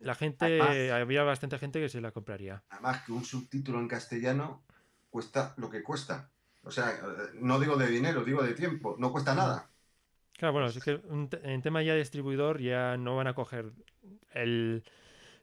la gente, había bastante gente que se la compraría. Además que un subtítulo en castellano cuesta lo que cuesta. O sea, no digo de dinero, digo de tiempo. No cuesta nada. Claro, bueno, es que en tema ya de distribuidor ya no van a coger el,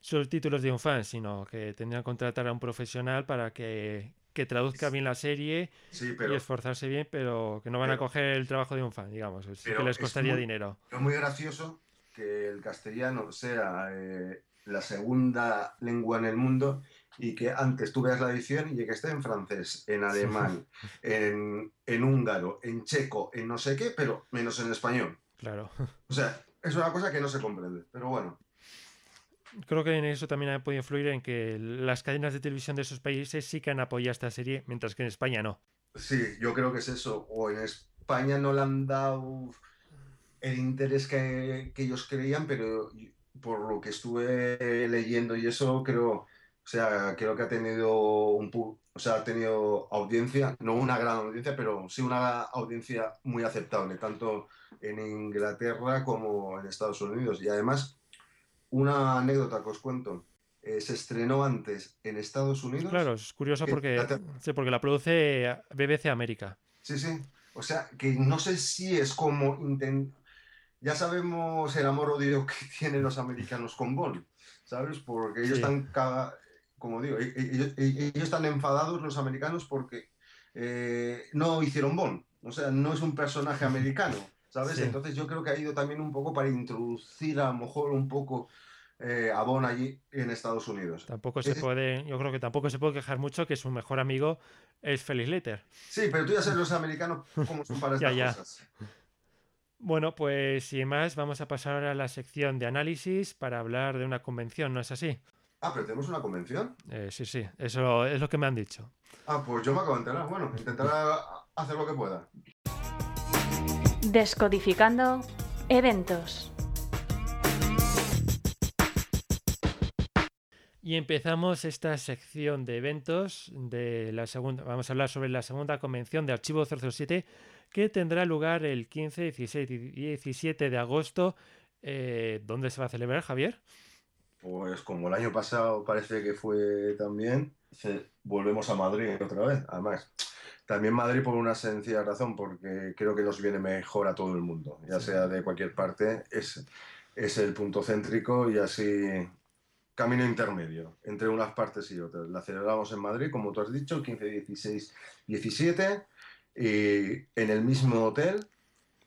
subtítulos de un fan, sino que tendrían que contratar a un profesional para que, traduzca bien la serie y esforzarse bien, pero que no van a coger el trabajo de un fan, digamos, que les costaría dinero. Es muy gracioso que el castellano sea eh, la segunda lengua en el mundo y que antes tú veas la edición y que esté en francés, en alemán, en, en húngaro, en checo, en no sé qué, pero menos en español. Claro. O sea, es una cosa que no se comprende, pero bueno. Creo que en eso también ha podido influir en que las cadenas de televisión de esos países sí que han apoyado esta serie, mientras que en España no. Sí, yo creo que es eso. O en España no le han dado el interés que, ellos creían, pero por lo que estuve leyendo y eso, creo, o sea, creo que ha tenido un o sea, ha tenido audiencia, no una gran audiencia, pero sí una audiencia muy aceptable, tanto en Inglaterra como en Estados Unidos. Y además, una anécdota que os cuento. Eh, se estrenó antes en Estados Unidos. Claro, es curioso porque, sí, porque la produce BBC América. Sí, sí. O sea, que no sé si es como... Ya sabemos el amor odio que tienen los americanos con Bond, ¿sabes? Porque ellos están, como digo, e-, e-, e-, ellos, están enfadados los americanos porque eh, no hicieron Bond. O sea, no es un personaje americano. ¿sabes? Entonces yo creo que ha ido también un poco para introducir a lo mejor un poco eh, a Bon allí en Estados Unidos. Tampoco se puede, yo creo que tampoco se puede quejar mucho que su mejor amigo es Felix Letter. Sí, pero tú ya sabes los americanos cómo son para estas cosas. Bueno, pues sin más, vamos a pasar ahora a la sección de análisis para hablar de una convención, ¿no es así? Ah, pero tenemos una convención. Eh, sí, sí, eso es lo que me han dicho. Ah, pues yo me acabo de enterar. Bueno, intentaré hacer lo que pueda. Descodificando eventos. Y empezamos esta sección de eventos de la segunda. Vamos a hablar sobre la segunda convención de Archivo 007 que tendrá lugar el 15, 16 y 17 de agosto. Eh, ¿Dónde se va a celebrar, Javier? Pues como el año pasado parece que fue también, volvemos a Madrid otra vez. Además, también Madrid por una sencilla razón, porque creo que nos viene mejor a todo el mundo, ya sea de cualquier parte, es, es el punto céntrico y así camino intermedio entre unas partes y otras. La celebramos en Madrid, como tú has dicho, 15, 16, 17, y en el mismo hotel,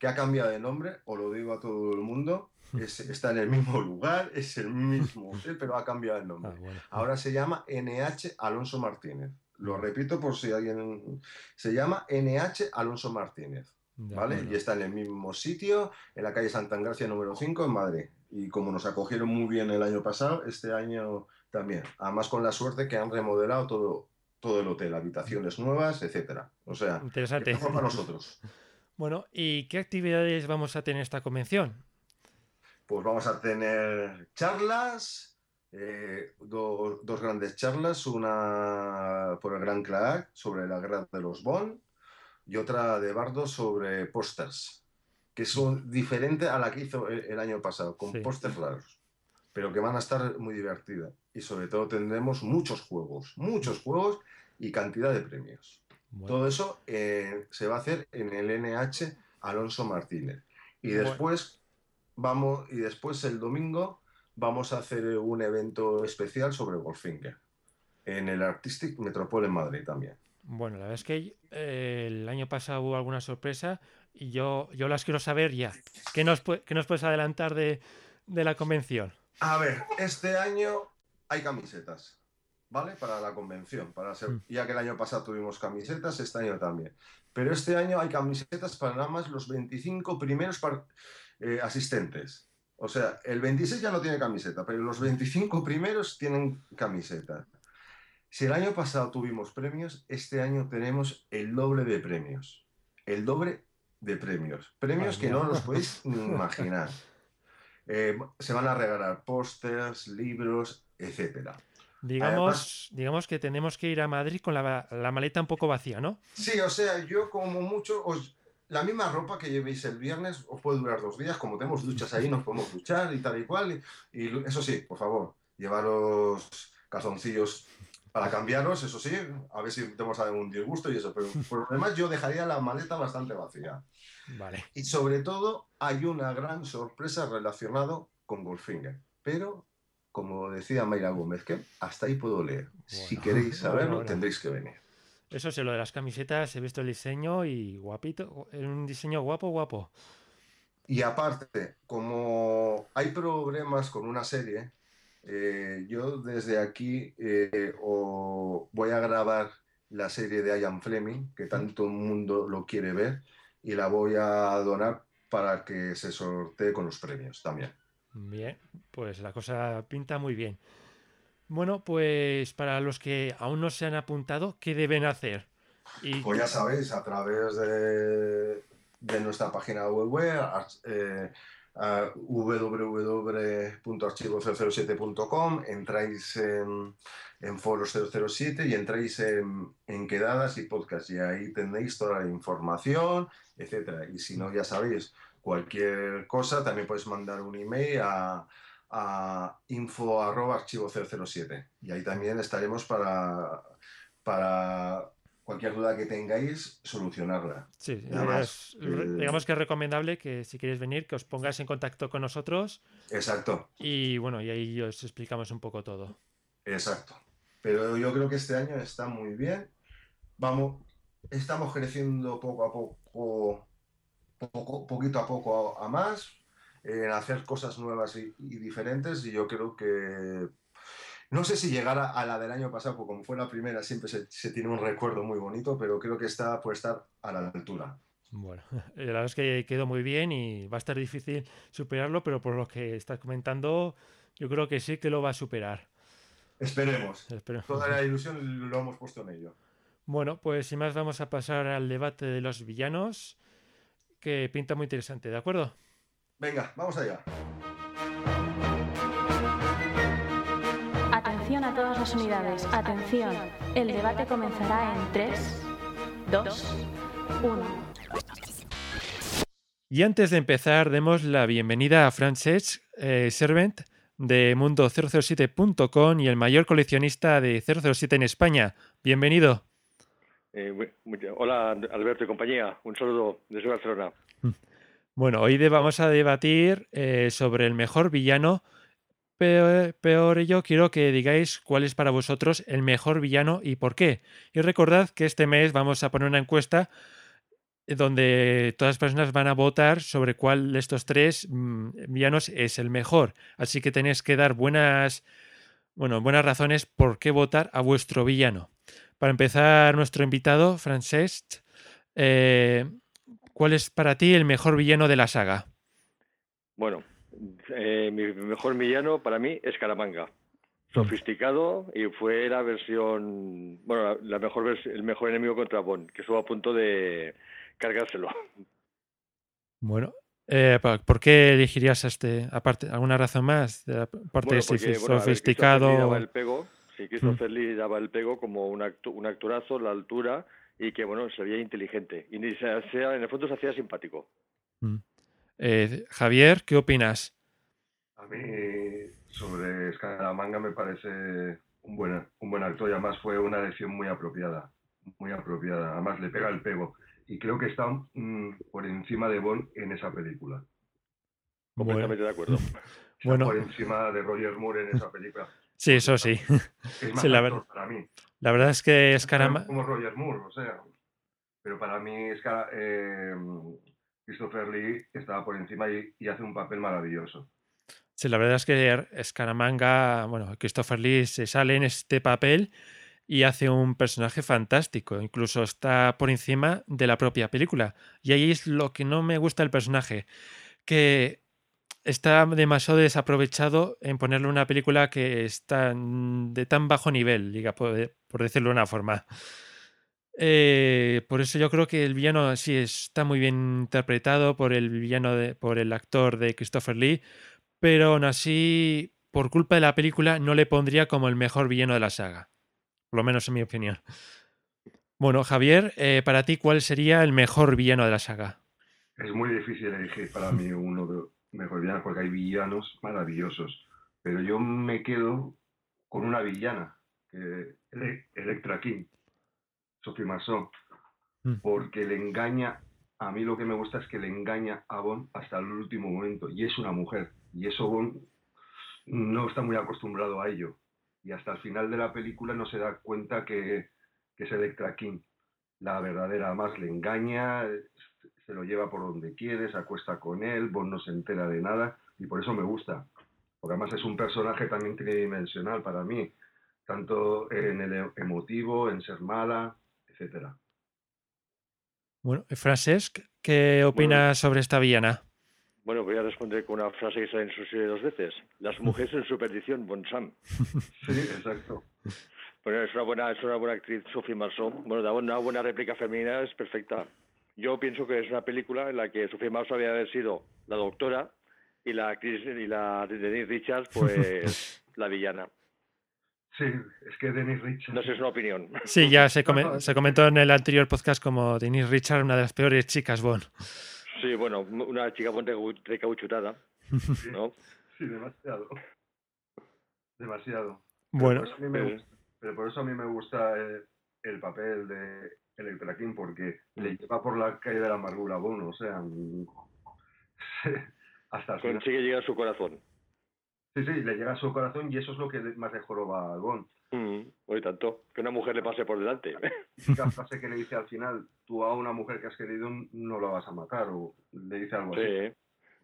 que ha cambiado de nombre, o lo digo a todo el mundo, está en el mismo lugar, es el mismo hotel, pero ha cambiado el nombre. Ah, Ahora se llama NH Alonso Martínez. Lo repito por si alguien... Se llama NH Alonso Martínez. ¿Vale? Y está en el mismo sitio, en la calle Santa Engracia número 5 en Madrid. Y como nos acogieron muy bien el año pasado, este año también. Además con la suerte que han remodelado todo, todo el hotel, habitaciones nuevas, etcétera. O sea, interesante para nosotros. Bueno, ¿y qué actividades vamos a tener esta convención? Pues vamos a tener charlas, eh, dos grandes charlas, una por el Gran Clark sobre la guerra de los Bond y otra de Bardo sobre pósters, que son diferentes a la que hizo el, año pasado, con pósters raros, pero que van a estar muy divertidas. Y sobre todo tendremos muchos juegos, muchos juegos y cantidad de premios. Todo eso eh, se va a hacer en el NH Alonso Martínez. Y después vamos, y después el domingo vamos a hacer un evento especial sobre Goldfinger en el Artistic Metropole en Madrid también. Bueno, la verdad es que eh, el año pasado hubo alguna sorpresa y yo, yo las quiero saber ya. ¿Qué nos, nos puedes adelantar de, la convención? A ver, este año hay camisetas, ¿vale? Para la convención, para ser, mm. ya que el año pasado tuvimos camisetas, este año también. Pero este año hay camisetas para nada más los 25 primeros eh, asistentes. O sea, el 26 ya no tiene camiseta, pero los 25 primeros tienen camiseta. Si el año pasado tuvimos premios, este año tenemos el doble de premios. El doble de premios. Premios que no los podéis ni imaginar. Eh, se van a regalar pósters, libros, etc. Digamos, digamos que tenemos que ir a Madrid con la, la, maleta un poco vacía, ¿no? Sí, o sea, yo como mucho os, la misma ropa que llevéis el viernes os puede durar dos días, como tenemos duchas ahí, nos podemos duchar y tal y cual. Y, eso sí, por favor, llevaros calzoncillos para cambiaros, eso sí, a ver si tenemos algún disgusto y eso, pero por lo demás yo dejaría la maleta bastante vacía. Vale. Y sobre todo hay una gran sorpresa relacionada con Goldfinger, pero como decía Mayra Gómez, que hasta ahí puedo leer. si queréis saberlo, tendréis que venir. Eso sí, lo de las camisetas, he visto el diseño y guapito, un diseño guapo, guapo. Y aparte, como hay problemas con una serie, eh, yo desde aquí eh, voy a grabar la serie de Ian Fleming, que tanto el mundo lo quiere ver, y la voy a donar para que se sortee con los premios también. Bien, pues la cosa pinta muy bien. Bueno, pues para los que aún no se han apuntado, ¿qué deben hacer? Pues ya sabéis, a través de, nuestra página web, eh, www.archivo007.com, entráis en, en, foros 007 y entráis en, quedadas y podcast y ahí tenéis toda la información, etcétera. Y si no, ya sabéis, cualquier cosa, también podéis mandar un email a a info archivo 007 y ahí también estaremos para, para cualquier duda que tengáis, solucionarla. Sí, digamos que es recomendable que si queréis venir, que os pongáis en contacto con nosotros. Exacto. Y bueno, y ahí os explicamos un poco todo. Exacto. Pero yo creo que este año está muy bien. Vamos, estamos creciendo poco a poco, poco poquito a poco a más en hacer cosas nuevas y, diferentes y yo creo que no sé si llegará a la del año pasado, porque como fue la primera, siempre se, tiene un recuerdo muy bonito, pero creo que está puede estar a la altura. Bueno, la verdad es que quedó muy bien y va a estar difícil superarlo, pero por lo que estás comentando, yo creo que sí que lo va a superar. Esperemos. Toda la ilusión lo hemos puesto en ello. Bueno, pues sin más vamos a pasar al debate de los villanos, que pinta muy interesante, ¿de acuerdo? Venga, vamos allá. Atención a todas las unidades. Atención. El debate comenzará en 3, 2, 1. Y antes de empezar, demos la bienvenida a Francesc eh, Servent de mundo007.com y el mayor coleccionista de 007 en España. Bienvenido. Eh, hola Alberto y compañía, un saludo desde Barcelona. Bueno, hoy vamos a debatir eh, sobre el mejor villano. Peor, peor ello, quiero que digáis cuál es para vosotros el mejor villano y por qué. Y recordad que este mes vamos a poner una encuesta eh, donde todas las personas van a votar sobre cuál de estos tres mm, villanos es el mejor. Así que tenéis que dar buenas, bueno, buenas razones por qué votar a vuestro villano. Para empezar, nuestro invitado, Francesc, eh, ¿Cuál es para ti el mejor villano de la saga? Bueno, eh, mi mejor villano para mí es Caramanga. Mm. Sofisticado y fue la versión, bueno, la mejor el mejor enemigo contra Bond, que estuvo a punto de cargárselo. Bueno, eh, ¿por qué elegirías este? Aparte, ¿alguna razón más? Aparte de sofisticado. daba el pego, sí, Christopher mm. Lee daba el pego como un, un actorazo, la altura y que, bueno, se veía inteligente. Y sea, en el fondo se hacía simpático. Mm. Eh, Javier, ¿qué opinas? A mí, sobre Escaramanga me parece un buen, un buen actor y además fue una elección muy apropiada. Muy apropiada. Además, le pega el pego. Y creo que está mm, por encima de Bond en esa película. Completamente de acuerdo. bueno. Por encima de Roger Moore en esa película. Sí, eso sí. Es más la, para mí. la verdad es que Escaramanga... Como Roger Moore, o sea. Pero para mí eh, Christopher Lee estaba por encima y, hace un papel maravilloso. Sí, la verdad es que Escaramanga, bueno, Christopher Lee se sale en este papel y hace un personaje fantástico. Incluso está por encima de la propia película. Y ahí es lo que no me gusta del personaje. Que está demasiado desaprovechado en ponerle una película que está de tan bajo nivel, diga, por, decirlo de una forma. Eh, por eso yo creo que el villano sí está muy bien interpretado por el villano de, por el actor de Christopher Lee, pero aún así, por culpa de la película, no le pondría como el mejor villano de la saga. Por lo menos en mi opinión. Bueno, Javier, eh, para ti, ¿cuál sería el mejor villano de la saga? Es muy difícil elegir para mí uno de, mejor villana porque hay villanos maravillosos. Pero yo me quedo con una villana, que Electra King, Sophie Marceau, mm. porque le engaña, a mí lo que me gusta es que le engaña a Bond hasta el último momento, y es una mujer, y eso Bond no está muy acostumbrado a ello. Y hasta el final de la película no se da cuenta que, que es Electra King. La verdadera, además le engaña, se lo lleva por donde quiere, se acuesta con él, Bond no se entera de nada y por eso me gusta. Porque además es un personaje también tridimensional para mí, tanto en el emotivo, en ser mala, etcétera. Bueno, Francesc, ¿qué opinas sobre esta villana? Bueno, voy a responder con una frase que sale en su serie dos veces. Las mujeres en su perdición, Bonsam. Sí, exacto. Bueno, es una buena, es una buena actriz, Sophie Marceau. Bueno, una buena réplica femenina es perfecta. Yo pienso que es una película en la que Sophie Marceau había haber sido la doctora y la actriz y la Denise Richards, pues la villana. Sí, es que Denise Richards. No sé, es una opinión. Sí, ya se, se comentó en el anterior podcast como Denise Richards, una de las peores chicas Bond. Sí, bueno, una chica recauchutada, ¿no? Sí, demasiado. Demasiado. Bueno. Pero por eso a mí me gusta, el, papel de Electra King, porque le lleva por la calle de la amargura a Bono, o sea, hasta el Consigue llegar a su corazón. Sí, sí, le llega a su corazón y eso es lo que más le joroba a Bond. Mm, hoy tanto, que una mujer le pase por delante. La frase que le dice al final, tú a una mujer que has querido no la vas a matar, o le dice algo así. Sí,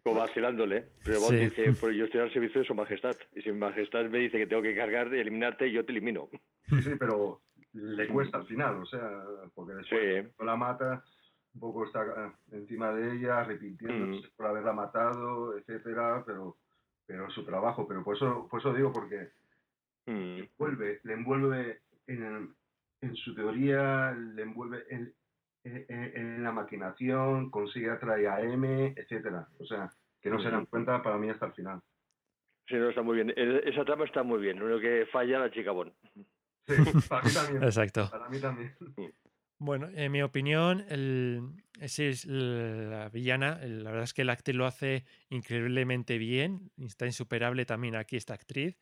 como vacilándole. Pero Bond dice, pues yo estoy al servicio de su majestad, y si mi majestad me dice que tengo que cargar y eliminarte, yo te elimino. Sí, sí, pero le cuesta al final, o sea, porque después la mata, un poco está eh, encima de ella, repitiéndose mm. por haberla matado, etcétera, pero pero su trabajo, pero por eso, por eso digo, porque mm. le, envuelve, le envuelve en, en, su teoría, le envuelve en, en, la maquinación, consigue atraer a M, etcétera. O sea, que no se dan cuenta para mí hasta el final. Sí, no, está muy bien. Esa trama está muy bien. Lo único que falla la chica Bon. Sí, para mí también. Exacto. Para mí también. Bueno, en mi opinión, el, es la villana. La verdad es que el actor lo hace increíblemente bien. Está insuperable también aquí esta actriz.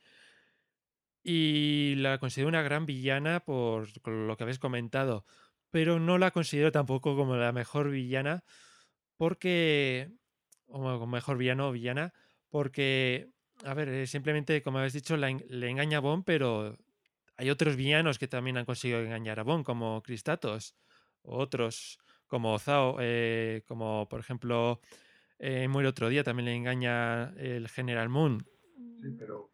Y la considero una gran villana por lo que habéis comentado. Pero no la considero tampoco como la mejor villana. Porque. O mejor villano o villana. Porque. A ver, simplemente, como habéis dicho, le engaña a Bond, pero hay otros villanos que también han conseguido engañar a Bond, como Cristatos, otros como Zao, eh, como por ejemplo eh, Muere otro día, también le engaña el General Moon. Sí, pero.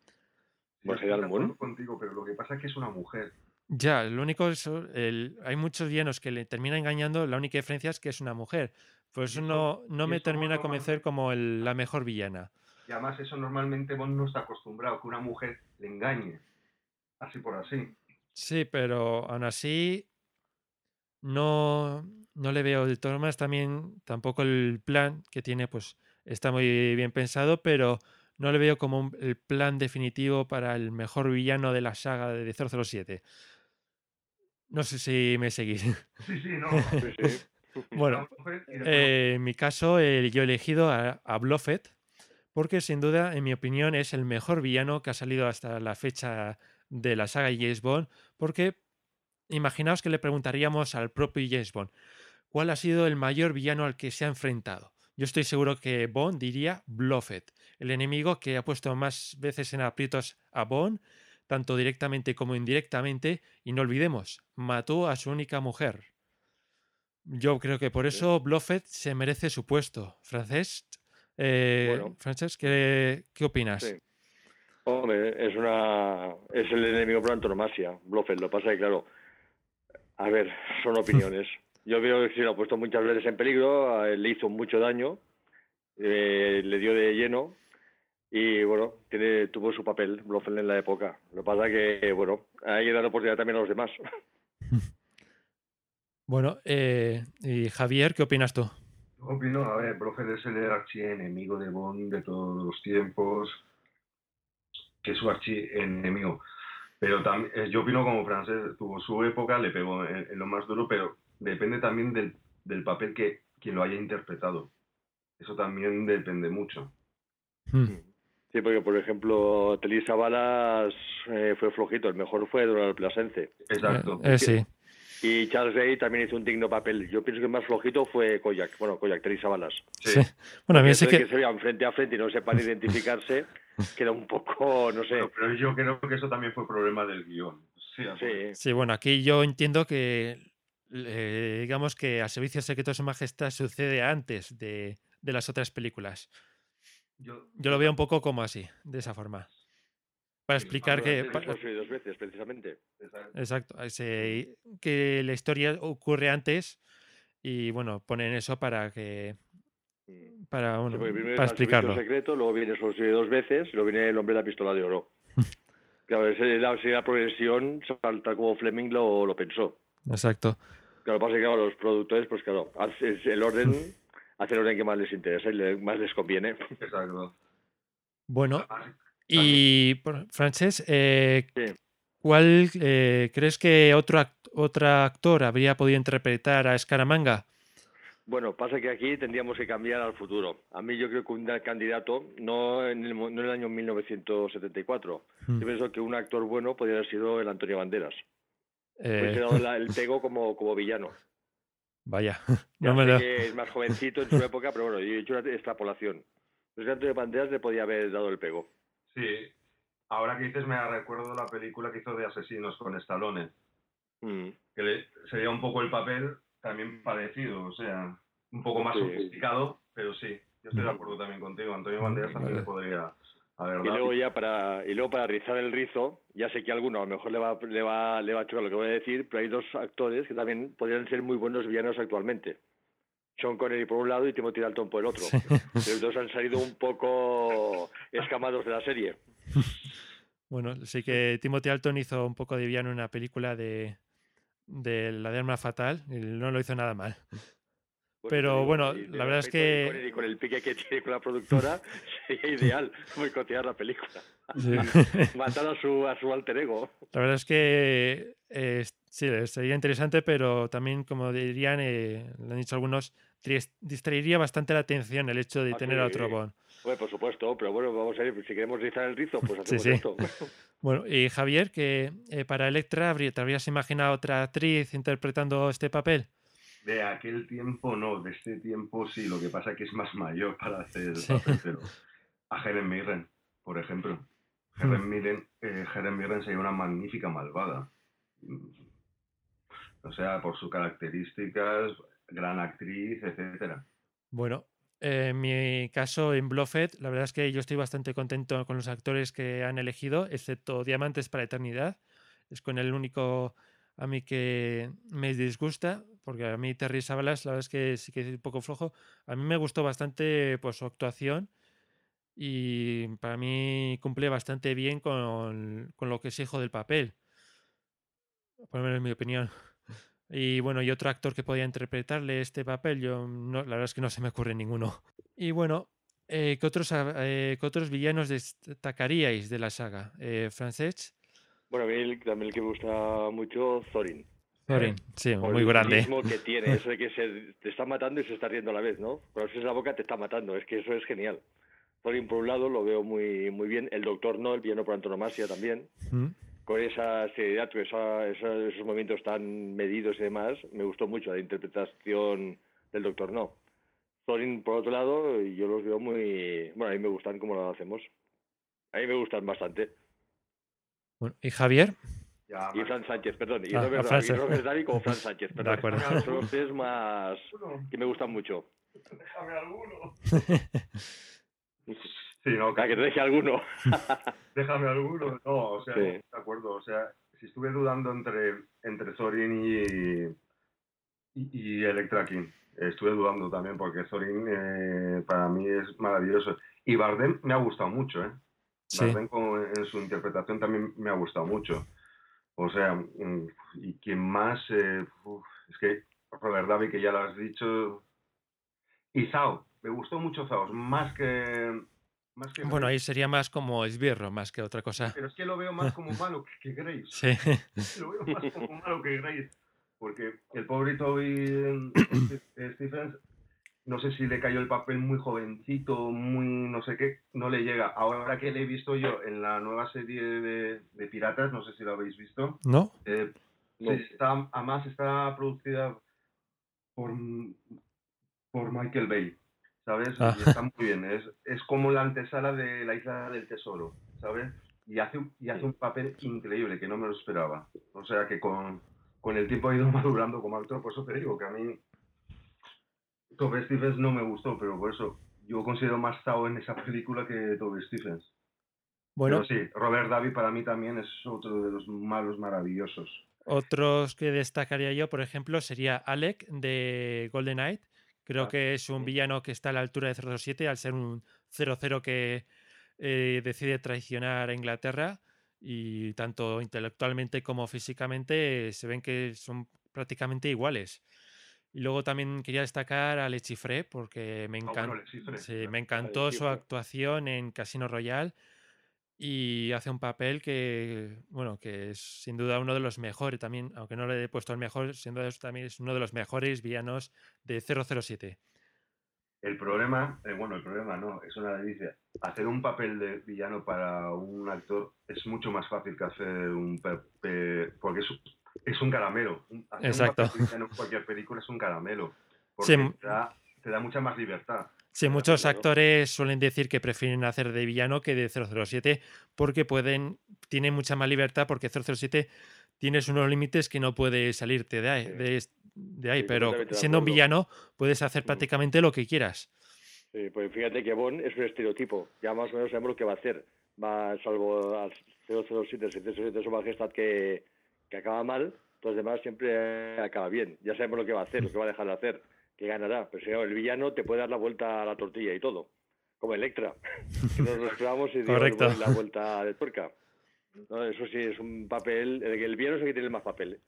General Moon? contigo, pero lo que pasa es que es una mujer. Ya, lo único es. El, hay muchos villanos que le terminan engañando, la única diferencia es que es una mujer. Por eso no, no me termina a convencer como la mejor villana. Y además, eso normalmente Bond no está acostumbrado, que una mujer le engañe así por así. Sí, pero aún así no, no le veo de todas maneras también tampoco el plan que tiene pues está muy bien pensado, pero no le veo como el plan definitivo para el mejor villano de la saga de 007. No sé si me seguís. Sí, sí, no. bueno, eh, en mi caso eh, yo he elegido a, a Bluffet porque sin duda, en mi opinión, es el mejor villano que ha salido hasta la fecha de la saga James Bond, porque imaginaos que le preguntaríamos al propio James Bond, ¿cuál ha sido el mayor villano al que se ha enfrentado? Yo estoy seguro que Bond diría Bluffet, el enemigo que ha puesto más veces en aprietos a Bond, tanto directamente como indirectamente, y no olvidemos, mató a su única mujer. Yo creo que por eso Bluffet se merece su puesto. Francés, eh, ¿qué, ¿qué, opinas? Hombre, es una es el enemigo por antonomasia, Blofeld. Lo pasa que, claro, a ver, son opiniones. Yo veo que se lo ha puesto muchas veces en peligro, le hizo mucho daño, eh, le dio de lleno y, bueno, tiene, tuvo su papel Blofeld en la época. Lo que pasa que, bueno, hay que dar oportunidad también a los demás. Bueno, eh, y Javier, ¿qué opinas tú? Opino, a ver, Blofeld es el archienemigo de Bond de todos los tiempos que es su archienemigo. Pero también, eh, yo opino como francés, tuvo su época, le pegó en, lo más duro, pero depende también del, del, papel que quien lo haya interpretado. Eso también depende mucho. Hmm. Sí, porque por ejemplo, Telisa Balas eh, fue flojito, el mejor fue Donald Plasense. Exacto. Eh, sí. Y Charles Day también hizo un digno papel. Yo pienso que el más flojito fue Koyak. Bueno, Koyak, Telisa Balas. Sí. Bueno, a mí sé que... que se vean frente a frente y no sepan identificarse. queda un poco, no sé. Pero, pero yo creo que eso también fue problema del guion. Sí, Sí, Sí, bueno, aquí yo entiendo que, eh, digamos que a Servicio Secreto de Su Majestad sucede antes de, de las otras películas. yo, Yo lo veo un poco como así, de esa forma. Para explicar que... dos veces, precisamente. Exacto, ese- que la historia ocurre antes y bueno, ponen eso para que... Para, Sí, bueno, para servicio explicarlo. secreto, luego viene oye dos veces y luego viene el hombre de la pistola de oro. Claro, esa es la, sería la progresión tal como Fleming lo, lo pensó. Exacto. Claro, pasa es que claro, los productores, pues claro, hace- el orden, hacen el orden que más les interesa y le- más les conviene. Exacto. Bueno, y Frances, eh, Sí. ¿cuál eh, crees que otro, act- otro actor habría podido interpretar a Scaramanga? Bueno, pasa que aquí tendríamos que cambiar al futuro. A mí yo creo que un candidato, no en el, no en el año 1974, Mm. yo pienso que un actor bueno podría haber sido el Antonio Banderas. Eh, dado la- el pego como, como villano. vaya, Ya no me sé lo... que es más jovencito en su época, pero bueno, yo he hecho una extrapolación. Pues que Antonio Banderas le podía haber dado el pego. Sí. Ahora que dices, me recuerdo la película que hizo de Asesinos con Stallone. Mm. Que le- sería un poco el papel también parecido, o sea, un poco más Sí. sofisticado, pero sí. Yo estoy de acuerdo también contigo. Antonio Banderas también Vale. le podría haber Y dado. luego ya para y luego para rizar el rizo, ya sé que a alguno a lo mejor le va le va le va a chocar lo que voy a decir, pero hay dos actores que también podrían ser muy buenos villanos actualmente. Sean Connery por un lado y Timothy Dalton por el otro. Los dos han salido un poco escamados de la serie. Bueno, sí que Timothy Alton hizo un poco de villano en una película de, de La de Arma Fatal y no lo hizo nada mal. Pero digo, bueno, y de la verdad es que- con el pique que tiene con la productora sería ideal boicotear la película. Sí. Matar a su a su alter ego. La verdad es que eh, sí, sería interesante, pero también, como dirían, eh, lo han dicho algunos, distraería bastante la atención el hecho de Ah, tener a otro Bond. Bueno, por supuesto, pero bueno, vamos a ver, si queremos rizar el rizo, pues Sí, hacemos sí. esto. Bueno, y Javier, que eh, para Electra habría- te habrías imaginado otra actriz interpretando este papel. De aquel tiempo no, de este tiempo sí, lo que pasa es que es más mayor para hacer el Sí. papel, pero a Helen Mirren, por ejemplo. Helen Mirren, eh, Helen Mirren sería una magnífica malvada. O sea, por sus características, gran actriz, etcétera. Bueno, eh, en mi caso, en Bluffet, la verdad es que yo estoy bastante contento con los actores que han elegido, excepto Diamantes para Eternidad. Es con el único a mí que me disgusta, porque a mí Terry Savalas, la verdad es que sí que es un poco flojo. A mí me gustó bastante pues, su actuación y para mí cumple bastante bien con, con lo que es hijo del papel. Por lo menos en mi opinión. Y bueno, y otro actor que podía interpretarle este papel, yo no, la verdad es que no se me ocurre ninguno. Y bueno, eh, ¿qué, otros, eh, qué otros villanos destacaríais de la saga? Eh, Francesc, Bueno, a mí el- también el que me gusta mucho, Thorin. Thorin, sí, Por muy el grande. cinismo que tiene, eso de que se, te está matando y se está riendo a la vez, ¿no? Cuando abres la boca te está matando, es que eso es genial. Thorin, por un lado, lo veo muy muy bien. El Doctor No, el villano por antonomasia también. Mm, Con esa seriedad, con esa- esa- esos movimientos tan medidos y demás, me gustó mucho la interpretación del Doctor No. Thorin, por otro lado, yo los veo muy... Bueno, a mí me gustan como lo hacemos. A mí me gustan bastante. bueno, ¿Y Javier? Ya, Y Fran Sánchez, perdón. Y Ah, Robert, a Fran y. Robert como Fran Sánchez, perdón. acuerdo. Son los tres más que me gustan mucho. Déjame alguno. Sí, no, que te deje alguno. Déjame alguno. No, o sea, Sí. de acuerdo. O sea, si estuve dudando entre, entre Thorin y, y, y Electra King. Estuve dudando también porque Thorin eh, para mí es maravilloso. Y Bardem me ha gustado mucho, ¿eh? Sí. Bardem como en su interpretación también me ha gustado mucho. O sea, mm, y quien más, eh, uf, es que Robert Davi, que ya lo has dicho. Y Zao, me gustó mucho Zao, más que... Más que Bueno, ahí sería más como esbirro, más que otra cosa. Pero es que lo veo más como malo que, que Grace. Sí, Lo veo más como malo que Grace. Porque el pobre Toby eh, Stephens, no sé si le cayó el papel muy jovencito, muy no sé qué, no le llega. Ahora que le he visto yo en la nueva serie de, de Piratas, no sé si lo habéis visto, ¿no? eh, No. está, además está producida por, por Michael Bay. ¿Sabes? Ah. Y está muy bien. Es, es como la antesala de la isla del tesoro, ¿sabes? Y hace, un- y hace un papel increíble que no me lo esperaba. O sea que con, con el tiempo ha ido madurando como actor, por eso te digo que a mí Tobe Stephens no me gustó, pero por eso yo considero más Tao en esa película que Tobe Stephens. Bueno, Pero sí, Robert Davi para mí también es otro de los malos maravillosos. otros que destacaría yo, por ejemplo, sería Alec de Golden Knight. Creo Ah, que es un sí. villano que está a la altura de 007 al ser un 00 que eh, decide traicionar a Inglaterra y tanto intelectualmente como físicamente eh, se ven que son prácticamente iguales. Y luego también quería destacar a Le porque me, Ah, encan- bueno, Le Chiffre, sí, claro. me encantó su actuación en Casino Royale y hace un papel que, bueno, que es sin duda uno de los mejores también, aunque no le he puesto el mejor, sin duda también es uno de los mejores villanos de 007. El problema, eh, bueno, el problema no, es una delicia. Hacer un papel de villano para un actor es mucho más fácil que hacer un papel, porque es, es un caramelo. Hacer Exacto. Un papel de villano en cualquier película es un caramelo. Porque te, da, te da mucha más libertad. Sí, muchos actores suelen decir que prefieren hacer de villano que de 007 porque pueden, tienen mucha más libertad porque 007 tienes unos límites que no puedes salirte de ahí, de, ahí Sí, pero siendo un villano puedes hacer prácticamente lo que quieras. Sí, pues fíjate que Bond es un estereotipo. Ya más o menos sabemos lo que va a hacer. Va, salvo al 007, 707 su majestad que, que acaba mal, los demás siempre acaba bien. Ya sabemos lo que va a hacer, lo que va a dejar de hacer, que ganará. Pero si no, el villano te puede dar la vuelta a la tortilla y todo. Como Electra. Que nos lo esperamos y dio Correcto. buen- la vuelta de tuerca. No, eso sí, es un papel. El, el villano es el que tiene más papel. ¿eh?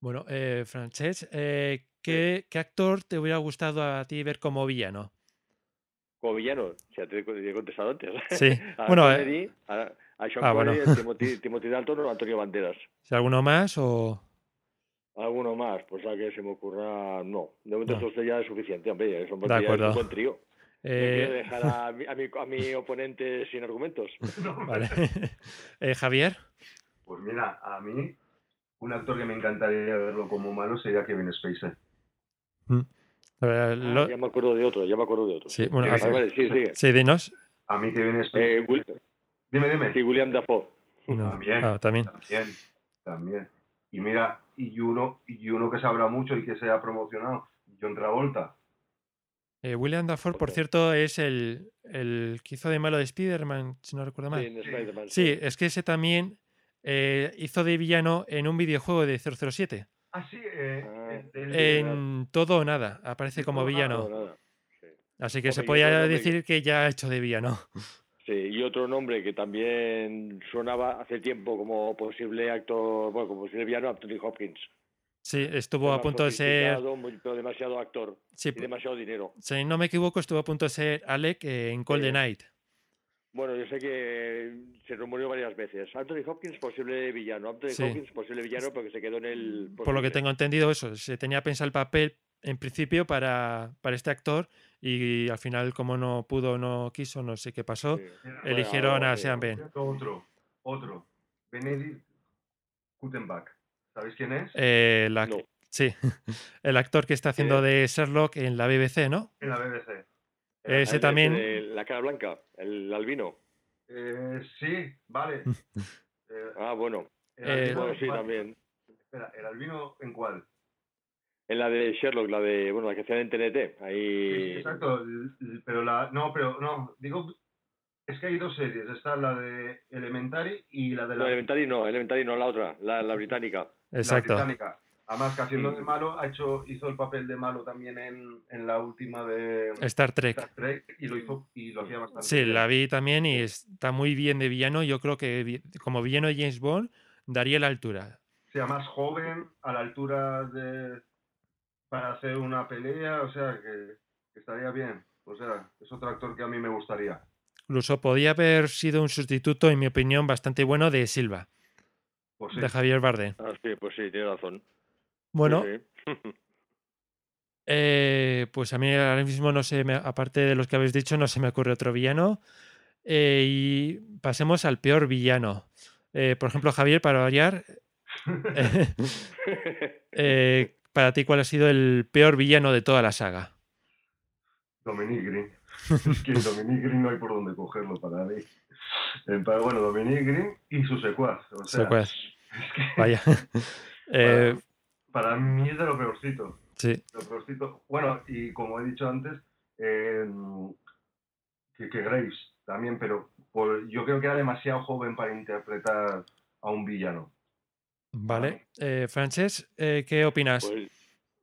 Bueno, eh, Francesc, eh, ¿qué, qué actor te hubiera gustado a ti ver como villano? Como villano, ya te, te he contestado antes. Sí, A bueno, eh, a, a Sean ah, Connery, bueno. Timothy, Timothy Dalton o Antonio Banderas. ¿Si alguno más o...? ¿Alguno más? Pues a que se me ocurra, no. De momento No. esto ya es suficiente, hombre. Es un, buen- es un acuerdo. buen trío. No quiero Eh, dejar a mi, a, mi, a mi oponente sin argumentos. vale. Eh, Javier, Pues mira, a mí, un actor que me encantaría verlo como malo sería Kevin Spacey. eh, Ah, lo- ya me acuerdo de otro, ya me acuerdo de otro. sí, bueno, hace- Vale, vale, sí, sigue. sí, dinos. A mí Kevin Spacey. Eh, Will- dime, dime. sí, William Dafoe. No. También. Ah, también. También, también. Y mira, y uno, y uno que se habla mucho y que se ha promocionado, John Travolta. Eh, William Dafoe, por cierto, es el, el que hizo de malo de Spider-Man, si no recuerdo Sí, mal. en. Sí, es que ese también eh, hizo de villano en un videojuego de 007. Ah, sí, eh, Ah. el- el de- En todo o nada, aparece como Todo o Nada, villano. No, nada. Sí. Así que se podía decir que ya ha hecho de villano. Sí, y otro nombre que también sonaba hace tiempo como posible actor, bueno, como posible villano, Anthony Hopkins. Sí, estuvo a punto de ser. muy- pero demasiado actor Sí, y demasiado dinero. si no me equivoco, estuvo a punto de ser Alec eh, en Golden Knight. Bueno, yo sé que se rumoreó varias veces. Anthony Hopkins, posible villano. Anthony Sí. Hopkins, posible villano, porque se quedó en el. Por lo que posible. tengo entendido, eso, se tenía pensado el papel en principio para, para este actor y al final, como no pudo, no quiso, no sé qué pasó, Sí. Eligieron a Sean Ben. Otro, otro. Benedict Gutenbach. ¿Sabéis quién es? Eh, la- No. Sí, el actor que está haciendo de Sherlock en la BBC, ¿no? En la BBC. Ese Ese también. de La cara blanca, el albino. Eh, sí, vale. Eh, Ah, bueno. el Eh, albino Bueno, en sí, también. Espera, ¿el albino en cuál? En la de Sherlock, la de. Bueno, la que hacían en TNT. Sí, Ahí. exacto. l- l- Pero la. No, pero no. Digo. Es que hay dos series. Está la de Elementary y la de No, la, Elementary no, Elementary no, la otra, la, la británica. la Exacto. británica. Además, que haciendo de malo, ha hecho, hizo el papel de malo también en, en la última de Star Trek. Star Trek y lo hizo y lo hacía bastante Sí, bien. la vi también y está muy bien de villano. Yo creo que como villano de James Bond daría la altura. sea más joven, a la altura de para hacer una pelea, o sea que, que estaría bien. O sea, es otro actor que a mí me gustaría. Incluso podía haber sido un sustituto, en mi opinión, bastante bueno de Silva, Pues sí. de Javier Bardem. Ah, sí, pues sí, tiene razón. Bueno, Sí, sí. eh, pues a mí ahora mismo no sé, me- aparte de los que habéis dicho, no se me ocurre otro villano. Eh, y pasemos al peor villano. Eh, por ejemplo, Javier, para variar, eh, eh, para ti, ¿cuál ha sido el peor villano de toda la saga? Dominic Green. es que Dominic Green no hay por dónde cogerlo para mí. Bueno, Dominic Green y su secuaz. O sea, secuaz. Vaya. Eh, para, mí es de lo peorcito. Sí. Lo peorcito. Bueno, y como he dicho antes, que, que, Grace también, pero yo creo que era demasiado joven para interpretar a un villano. Vale. Eh, Frances, eh, ¿qué opinas? Pues,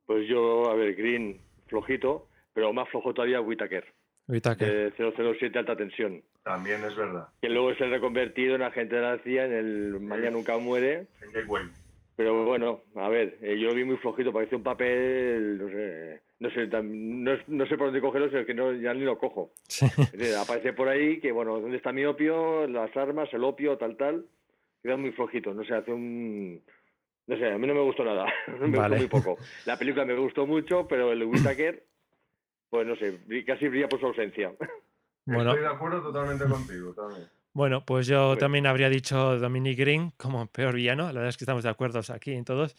pues, yo, a ver, Green, flojito, pero más flojo todavía Whitaker. Whitaker. 007 alta tensión. También es verdad. Que luego se ha reconvertido en agente de la CIA en el Mañana Nunca Muere. En. Pero bueno, a ver, eh, yo lo vi muy flojito, parece un papel, no sé, no sé, no, sé por dónde cogerlo, sino que no, ya ni lo cojo. aparece por ahí que, bueno, ¿dónde está mi opio? Las armas, el opio, tal, tal. Queda muy flojito, no sé, hace un... No sé, a mí no me gustó nada, me gustó muy poco. La película me gustó mucho, pero el Whittaker, pues no sé, casi brilla por su ausencia. Bueno. Estoy de acuerdo totalmente contigo también. Bueno, pues yo también habría dicho Dominic Green como peor villano. La verdad es que estamos de acuerdo aquí en todos.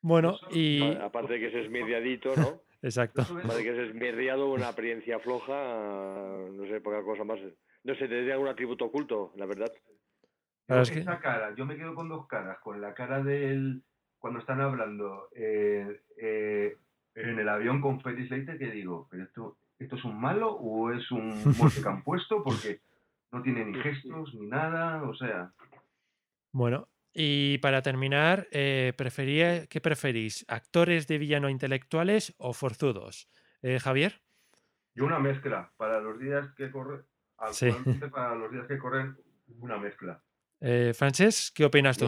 Bueno, y. Aparte de que es esmirriadito, ¿no? Exacto. Aparte de que es esmirriado, una apariencia floja, no sé, poca cosa más. No sé, tendría algún atributo oculto, la verdad. Esa cara, yo me quedo con dos caras, con la cara de él cuando están hablando eh, eh, en el avión con Felix Leiter, que digo, ¿pero esto, esto es un malo o es un muerte que han puesto? Porque no tiene ni gestos ni nada, o sea. Bueno, y para terminar, eh, prefería, ¿qué preferís? ¿Actores de villano intelectuales o forzudos? Eh, Javier. Yo una mezcla. Para los días que corren, para los días que corren, una mezcla. Eh, Frances, ¿qué opinas tú?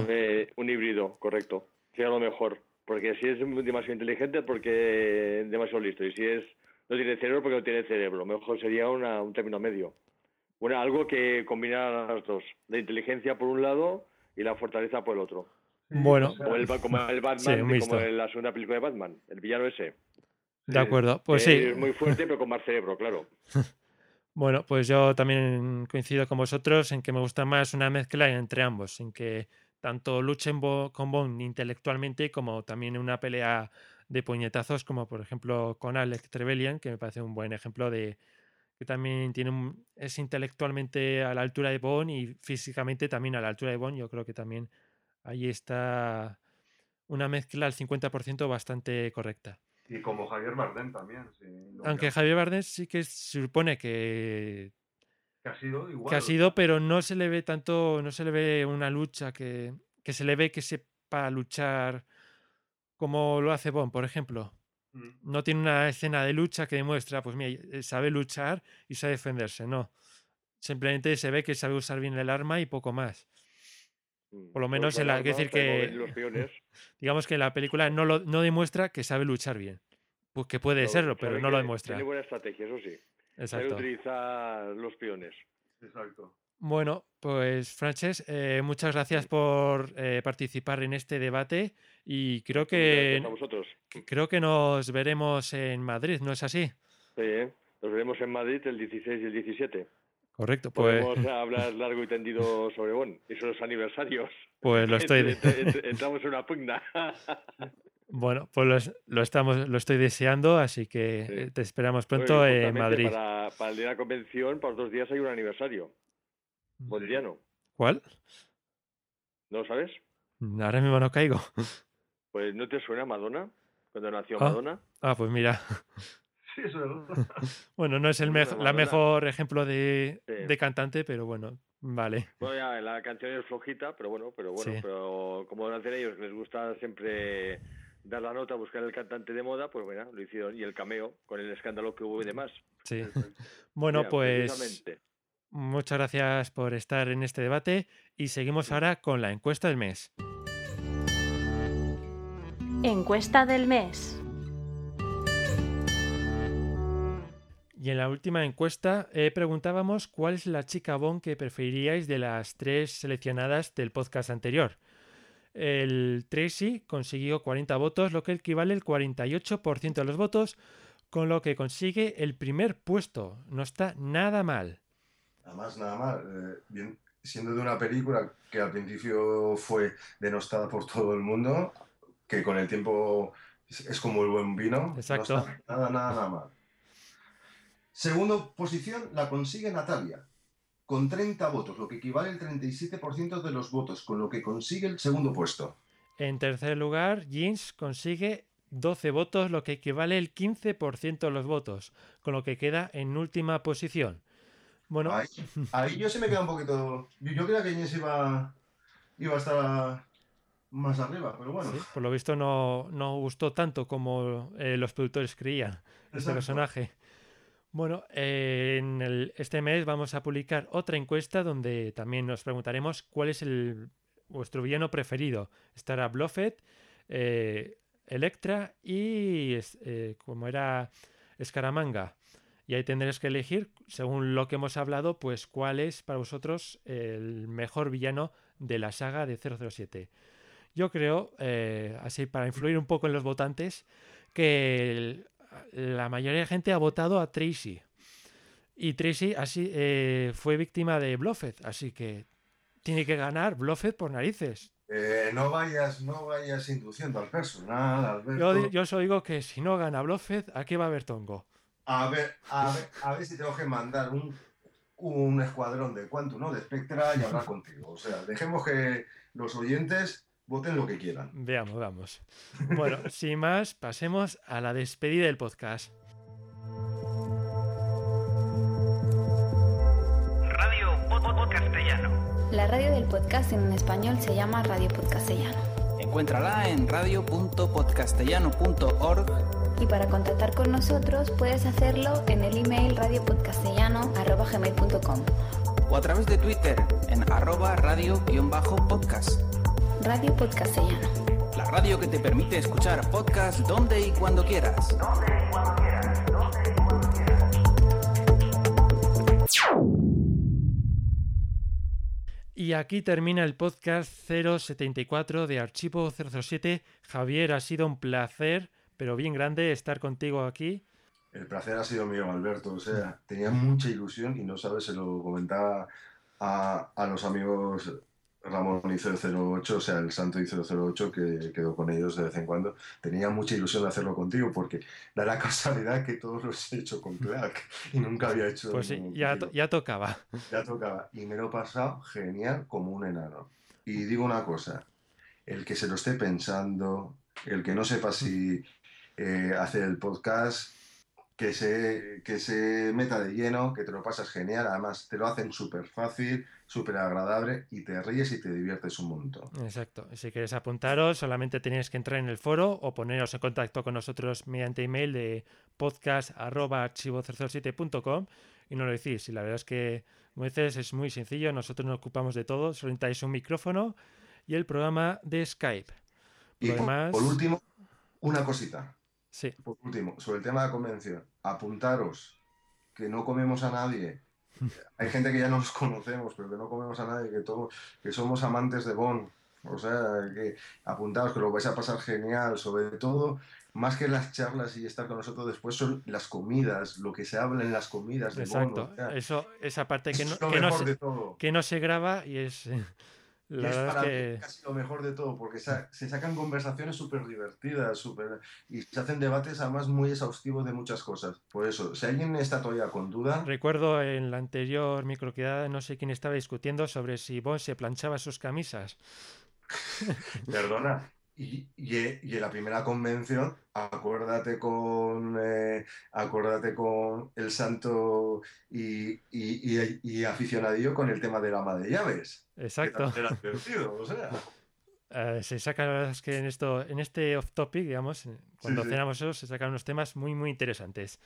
un híbrido, correcto. Sería lo mejor. Porque si es demasiado inteligente, porque es demasiado listo. Y si es no tiene cerebro, porque no tiene cerebro. Mejor sería un término medio. Bueno, algo que combinara las dos, la inteligencia por un lado y la fortaleza por el otro. Bueno, como el, Batman, como en la segunda película de Batman, el villano ese. De acuerdo, pues sí. Es muy fuerte, pero con más cerebro, claro. Bueno, pues yo también coincido con vosotros en que me gusta más una mezcla entre ambos, en que tanto luchen con Bond intelectualmente como también en una pelea de puñetazos, como por ejemplo con Alex Trevelyan, que me parece un buen ejemplo de, que también tiene es intelectualmente a la altura de Bond y físicamente también a la altura de Bond. Yo creo que también ahí está una mezcla al 50% bastante correcta. Y como Javier Bardem también. Aunque Javier Bardem sí que se supone que... Que ha sido igual. Que ha sido, pero no se le ve tanto, no se le ve una lucha que, que se le ve que sepa luchar como lo hace Bond, por ejemplo. Mm. No tiene una escena de lucha que demuestra, pues mira, eh, sabe luchar y sabe defenderse, no. Simplemente se ve que sabe usar bien el arma y poco más. Mm, Por lo menos en la, decir que digamos que la película no lo no demuestra que sabe luchar bien. Pues que puede serlo, pero no lo demuestra. Tiene buena estrategia, eso sí. Exacto. Sabe utilizar los peones. Exacto. Bueno, pues Frances, eh, muchas gracias por eh, participar en este debate y creo que, creo que nos veremos en Madrid, ¿no es así? Sí, nos veremos en Madrid el 16 y el 17. Correcto, pues. Podemos hablar largo y tendido sobre Bon y sobre los aniversarios. Pues lo estoy. Entramos en una pugna. Bueno, pues lo, estamos, lo estoy deseando, así que te esperamos pronto en Madrid. Para, para el día de la convención, por dos días hay un aniversario. Bondiano. ¿Cuál? ¿No lo sabes? Ahora mismo no caigo. Pues ¿no te suena Madonna? Cuando nació ah. Madonna. Ah, pues mira. Sí, eso es verdad. Bueno, no es el la mejor ejemplo de, cantante, pero bueno, vale. Bueno, ya, la canción es flojita, pero bueno, pero bueno, pero como hacen ellos, les gusta siempre dar la nota, buscar el cantante de moda, pues bueno, lo hicieron. Y el cameo, con el escándalo que hubo y demás. Sí. bueno, pues Muchas gracias por estar en este debate y seguimos ahora con la encuesta del mes. Encuesta del mes. Y en la última encuesta eh, preguntábamos cuál es la chica Bon que preferiríais de las tres seleccionadas del podcast anterior. El Tracy consiguió 40 votos, lo que equivale al 48% de los votos, con lo que consigue el primer puesto. No está nada mal. Nada más, nada más. Eh, siendo de una película que al principio fue denostada por todo el mundo, que con el tiempo es, como el buen vino. Exacto. nada, nada, nada mal. Segunda posición la consigue Natalia, con 30 votos, lo que equivale al 37% de los votos, con lo que consigue el segundo puesto. En tercer lugar, Jeans consigue 12 votos, lo que equivale al 15% de los votos, con lo que queda en última posición. Bueno, ahí, yo sí me queda un poquito. Yo, creo que Jeans iba, iba a estar más arriba, pero bueno. por lo visto no, gustó tanto como eh, los productores creían este personaje. Bueno, en este mes vamos a publicar otra encuesta donde también nos preguntaremos cuál es el, vuestro villano preferido. Estará Bluffet, eh, Electra y eh, como era Escaramanga. Y ahí tendréis que elegir, según lo que hemos hablado, pues cuál es para vosotros el mejor villano de la saga de 007. Yo creo, eh, así para influir un poco en los votantes, que la mayoría de gente ha votado a Tracy. Y Tracy así eh, fue víctima de Bluffet, así que tiene que ganar Bluffet por narices. Eh, no vayas, no vayas induciendo al personal, Alberto. Yo, yo solo digo que si no gana Bluffet, ¿a qué va a haber Tongo? A ver, a ver, a ver si tengo que mandar un, un escuadrón de Quantum, ¿no? De Spectra y hablar contigo. O sea, dejemos que los oyentes voten lo que quieran. Veamos, vamos. Bueno, sin más, pasemos a la despedida del podcast. Radio Castellano. La radio del podcast en español se llama Radio Podcastellano. Encuéntrala en radio.podcastellano.org y para contactar con nosotros puedes hacerlo en el email radiopodcastellano.com o a través de Twitter en arroba radio-podcast. Radio Podcastellano. La radio que te permite escuchar podcast donde y cuando quieras. y aquí termina el podcast 074 de Archivo 007. Javier, ha sido un placer, pero bien grande estar contigo aquí. El placer ha sido mío, Alberto. O sea, tenía mucha ilusión y no sabes, se lo comentaba a, a los amigos Ramón y 008, o sea, el Santo y 008 que quedó con ellos de vez en cuando. Tenía mucha ilusión de hacerlo contigo porque da la casualidad que todos los he hecho con Clark y nunca había hecho. Pues sí, ya, ya tocaba. Ya tocaba. Y me lo he pasado genial como un enano. Y digo una cosa: el que se lo esté pensando, el que no sepa si eh, hacer el podcast, que se, que se meta de lleno, que te lo pasas genial, además te lo hacen súper fácil, súper agradable y te ríes y te diviertes un montón. Exacto, si quieres apuntaros solamente tenéis que entrar en el foro o poneros en contacto con nosotros mediante email de podcast.archivo007.com y nos lo decís. Y la verdad es que, como dices, es muy sencillo, nosotros nos ocupamos de todo, solo necesitáis un micrófono y el programa de Skype. y por último, una cosita. Sí. Por último, sobre el tema de la convención, apuntaros que no comemos a nadie. Hay gente que ya no nos conocemos, pero que no comemos a nadie, que, todos, que somos amantes de Bon. O sea, que apuntaros, que lo vais a pasar genial, sobre todo, más que las charlas y estar con nosotros después, son las comidas, lo que se habla en las comidas de Exacto. Eso, esa parte que no, que no, se, que no se graba y es y es para que... casi lo mejor de todo, porque se sacan conversaciones súper divertidas super... y se hacen debates además muy exhaustivos de muchas cosas. Por eso, si alguien está todavía con duda... Recuerdo en la anterior microquedada, no sé quién estaba discutiendo sobre si Bond se planchaba sus camisas. Perdona, y, y, en la primera convención, acuérdate con, eh, acuérdate con el santo y, y, aficionadillo con el tema del ama de llaves. Exacto. era divertido, o sea. Eh, se saca, la verdad es que en, esto, en este off-topic, digamos, cuando cenamos eso, se sacan unos temas muy, muy interesantes.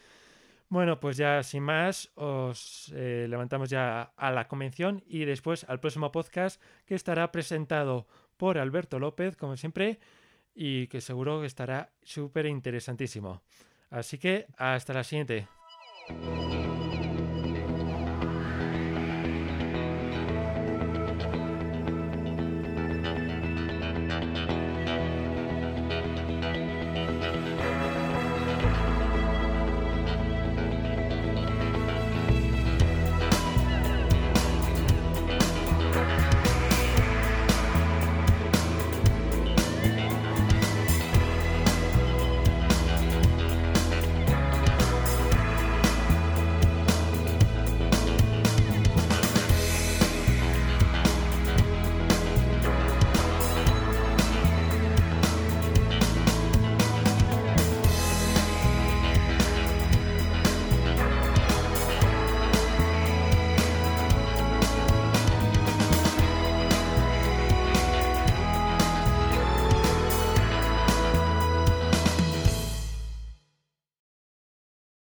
Bueno, pues ya sin más, os eh, levantamos ya a la convención y después al próximo podcast que estará presentado por Alberto López, como siempre, y que seguro que estará súper interesantísimo. Así que hasta la siguiente.